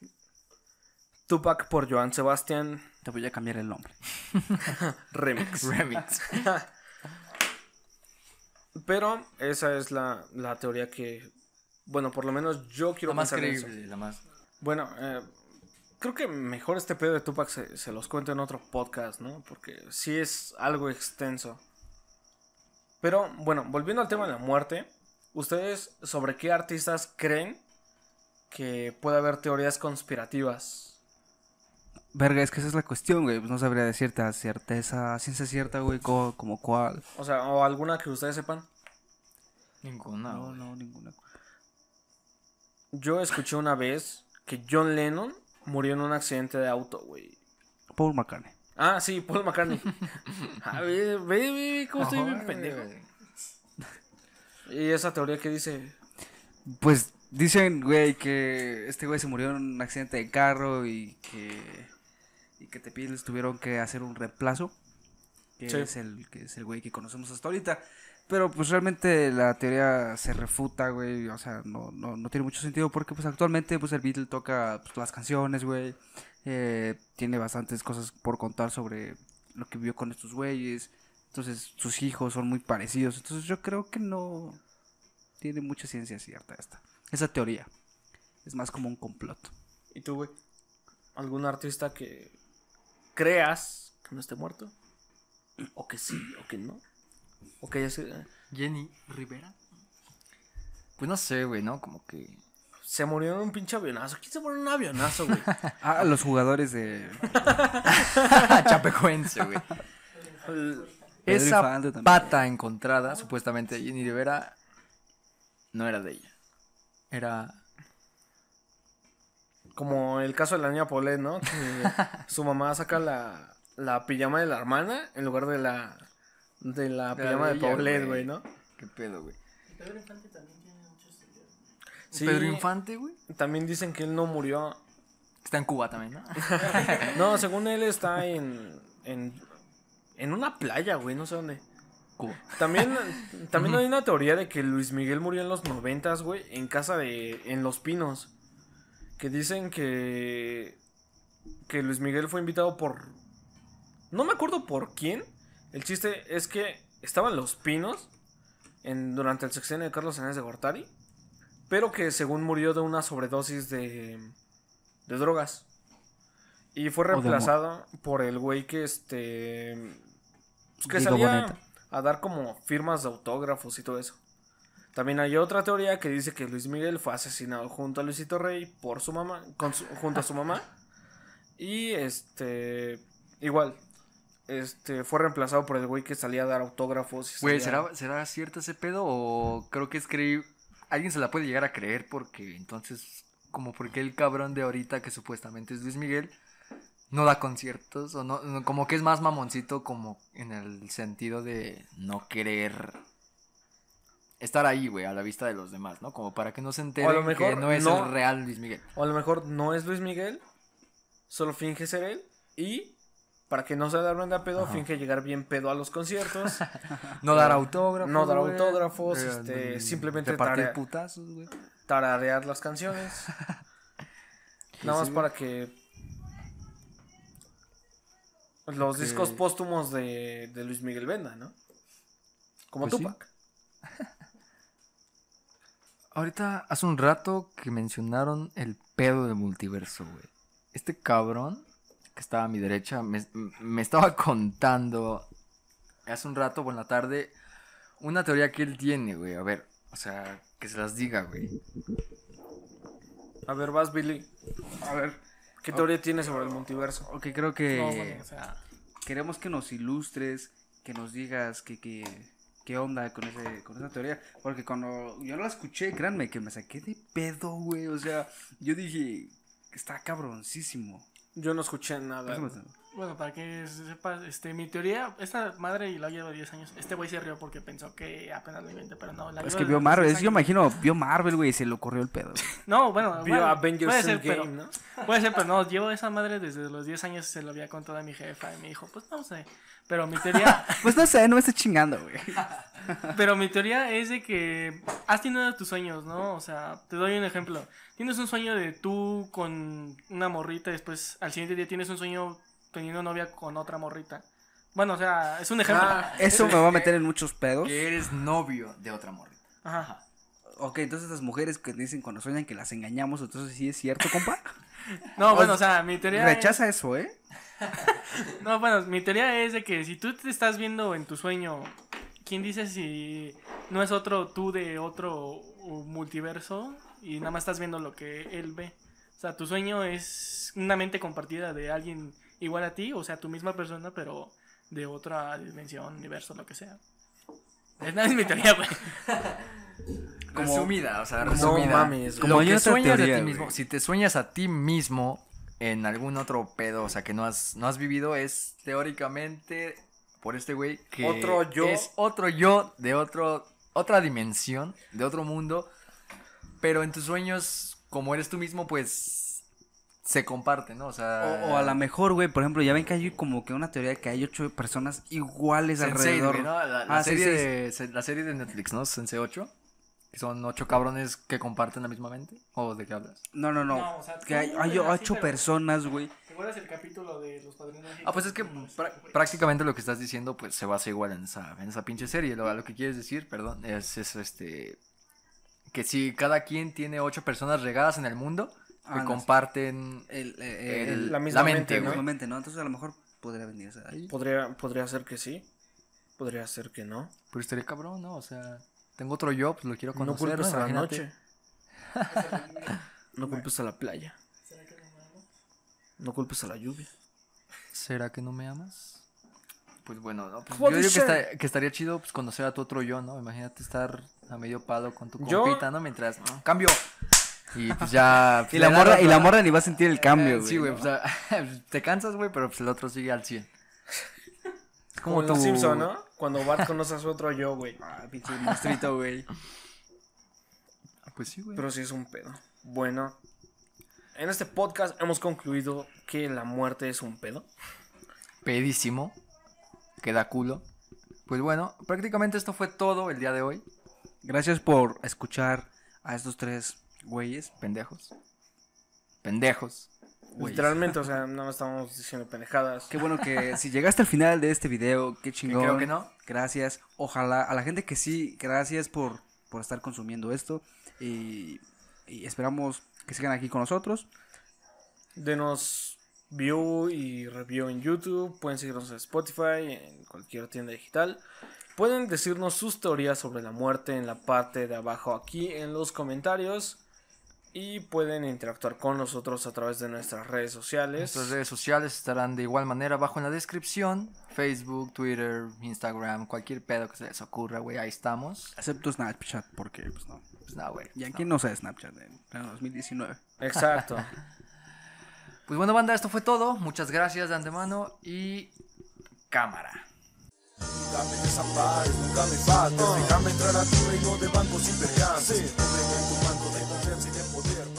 Tupac por Joan Sebastián Te voy a cambiar el nombre. Remix. Remix. Pero esa es la, la teoría que, bueno, por lo menos yo quiero La más en eso. creíble, la más... Bueno, eh, creo que mejor este pedo de Tupac se, se los cuento en otro podcast, ¿no? Porque sí es algo extenso. Pero bueno, volviendo al tema de la muerte, ¿ustedes sobre qué artistas creen que puede haber teorías conspirativas? Verga, es que esa es la cuestión, güey. Pues no sabría decirte a certeza, ciencia cierta, güey, co- como cuál. O sea, o alguna que ustedes sepan. Ninguna, No, güey. no, ninguna. Yo escuché una vez que John Lennon murió en un accidente de auto, güey. Paul McCartney. Ah, sí, Paul McCartney. A ver, ve, ve, ve cómo estoy bien pendejo. güey. Y esa teoría que dice, Pues dicen, güey, que este güey se murió en un accidente de carro y que y que te les tuvieron que hacer un reemplazo, que Sí. es el que es el güey que conocemos hasta ahorita. Pero pues realmente la teoría se refuta, güey, o sea, no, no, no tiene mucho sentido porque pues actualmente pues el Beatle toca pues, las canciones, güey. eh, tiene bastantes cosas por contar sobre lo que vivió con estos güeyes. Entonces sus hijos son muy parecidos. Entonces yo creo que no tiene mucha ciencia cierta esta. Esa teoría. Es más como un complot. ¿y tú, güey? ¿Algún artista que creas que no esté muerto? O que sí, o que no. O que haya sido- Jenny Rivera. Pues no sé, güey, ¿no? Como que... Se murió en un pinche avionazo. ¿Quién se murió en un avionazo, güey? Ah, los jugadores de... Chapecoense, güey. Esa pata encontrada, supuestamente de Jenny Rivera, no era de ella. Era Como el caso de la niña Paulette, ¿no? Que su mamá saca la, la pijama de la hermana en lugar de la de la De la pijama de de ella, Paulette, güey. güey, ¿no? ¿Qué pedo, güey? Pedro Infante también tiene muchos seguidores. Sí, Pedro Infante, güey. También dicen que él no murió. Está en Cuba también, ¿no? No, según él está en en en una playa, güey, no sé dónde. Cuba. También, también hay una teoría de que Luis Miguel murió en los noventas, güey, en casa de, en Los Pinos. Que dicen que, que Luis Miguel fue invitado por, no me acuerdo por quién. El chiste es que estaban Los Pinos en, durante el sexenio de Carlos Sáenz de Gortari. Pero que según murió de una sobredosis de, de drogas. Y fue reemplazado por el güey que este... pues, que Diego salía Boneta. a dar como firmas de autógrafos y todo eso. También hay otra teoría que dice que Luis Miguel fue asesinado junto a Luisito Rey por su mamá, con su- junto a su mamá. Y este, igual, este, fue reemplazado por el güey que salía a dar autógrafos. Güey, salía- ¿será, ¿será cierto ese pedo o creo que es creíble? Alguien se la puede llegar a creer porque entonces, como porque el cabrón de ahorita que supuestamente es Luis Miguel, no da conciertos o no- como que es más mamoncito como en el sentido de no querer estar ahí, güey, a la vista de los demás, ¿no? Como para que no se enteren lo mejor que no es no- el real Luis Miguel. O a lo mejor no es Luis Miguel, solo finge ser él. Y para que no se darme de pedo, finge llegar bien pedo a los conciertos. No dar autógrafos. No dar autógrafos, Eh, este, mm, simplemente putazos, güey. tararear las canciones. Nada más sí, para que los discos póstumos de, de Luis Miguel venda, ¿no? Como Pues sí. Ahorita, hace un rato que mencionaron el pedo del multiverso, güey. Este cabrón que estaba a mi derecha me, me estaba contando hace un rato, por la tarde, una teoría que él tiene, güey. A ver, o sea, que se las diga, güey. A ver, vas, Billy. A ver, ¿Qué teoría tienes sobre el multiverso? ok, creo que No, bueno, o sea, queremos que nos ilustres, que nos digas que, que, qué onda con, ese, con esa teoría. Porque cuando yo la escuché, créanme que me saqué de pedo, güey. O sea, yo dije, está cabroncísimo. Yo no escuché nada. Bueno, para que sepas, este, mi teoría, esta madre la lleva 10 años. Este güey se rió porque pensó que apenas lo inventé, pero no. La Es llevo que vio Marvel, 10 es- yo imagino, vio Marvel, güey, y se le ocurrió el pedo. No, bueno, Vio bueno, Avengers puede ser, Endgame, pero, ¿no? puede ser, pero no, llevo esa madre desde los 10 años, se lo había contado a mi jefa y me dijo, pues no sé. Pero mi teoría, Pues no sé, no me estés chingando, güey. pero mi teoría es de que has tenido tus sueños, ¿no? O sea, te doy un ejemplo. Tienes un sueño de tú con una morrita, y después al siguiente día tienes un sueño teniendo novia con otra morrita. Bueno, o sea, es un ejemplo. Ah, Eso me va a meter en muchos pedos. Que eres novio de otra morrita. Ajá. Ok, entonces las mujeres que dicen cuando sueñan que las engañamos, entonces sí es cierto, compa. No, bueno, o sea, mi teoría es- Rechaza eso, ¿eh? No, bueno, mi teoría es de que si tú te estás viendo en tu sueño, ¿quién dice si no es otro tú de otro multiverso y nada más estás viendo lo que él ve? O sea, tu sueño es una mente compartida de alguien igual a ti, o sea, tu misma persona, pero de otra dimensión, universo, lo que sea. Es nada, es mi teoría, güey. Como- resumida, o sea, No resumida. mames, Como Lo que sueñas de teoría, ti güey. mismo, si te sueñas a ti mismo en algún otro pedo, o sea, que no has, no has vivido, es teóricamente por este güey que Otro yo. es otro yo de otro, otra dimensión, de otro mundo, pero en tus sueños, como eres tú mismo, pues se comparte, ¿no? O sea, O, o a lo mejor, güey, por ejemplo, ya ven que hay como que una teoría que hay ocho personas iguales Sense8, alrededor. ¿no? La, la Ah, serie Sense8. de, la serie de Netflix, ¿no? Sense 8. Que son ocho cabrones que comparten la misma mente. ¿O de qué hablas? No, no, no. No, o sea, que hay, así, ocho pero- personas, güey. ¿Te acuerdas el capítulo de los padrinos? Ah, pues es que prá- prácticamente lo que estás diciendo, pues se basa igual en esa, en esa pinche serie. Lo, a lo que quieres decir, perdón, es, es este. Que si cada quien tiene ocho personas regadas en el mundo Ah, no, comparten El, eh, el- el- la misma mente. Normalmente, ¿no? Entonces a lo mejor podría venir esa de ahí. Podría, podría ser que sí. Podría ser que no. Pero estaría cabrón, ¿no? O sea, tengo otro yo, pues lo quiero No conocer. culpes ¿no? a la noche. No culpes a la playa. No culpes a la lluvia. ¿Será que no me amas? Pues bueno, no, pues yo digo que, que estaría chido pues, conocer a tu otro yo, ¿no? Imagínate estar a medio palo con tu Yo- compita, ¿no? Mientras, "Mm, cambio, Y pues ya. Y la morra, y la morra ni va a sentir el cambio, güey. Sí, güey. ¿no? pues, ah, te cansas, güey, pero pues el otro sigue al 100. Es Como los Simpson, ¿no? Cuando Bart conoce a su otro yo, güey. Ah, pinche monstruito, güey. Pues sí, güey. Pero sí es un pedo. Bueno, en este podcast hemos concluido que la muerte es un pedo. Pedísimo. Queda culo. Pues bueno, prácticamente esto fue todo el día de hoy. Gracias por escuchar a estos tres güeyes. Pendejos. Pendejos. güeyes. Literalmente, o sea, no estamos diciendo pendejadas. Qué bueno que si llegaste al final de este video, qué chingón. creo que no. Gracias. Ojalá a la gente que sí, gracias por, por estar consumiendo esto. Y, y esperamos que sigan aquí con nosotros. Denos view y review en YouTube. Pueden seguirnos en Spotify, en cualquier tienda digital. Pueden decirnos sus teorías sobre la muerte en la parte de abajo aquí en los comentarios. Y pueden interactuar con nosotros a través de nuestras redes sociales. Nuestras redes sociales estarán de igual manera abajo en la descripción. Facebook, Twitter, Instagram, cualquier pedo que se les ocurra, güey, ahí estamos. Excepto Snapchat, porque pues no. Pues nada, güey. ¿Y a quién no usa Snapchat en pleno 2019? Exacto. Pues bueno, banda, esto fue todo. Muchas gracias de antemano y cámara. Nunca me desampares, nunca me faltes Déjame entrar a tu reino de bancos y se der poder?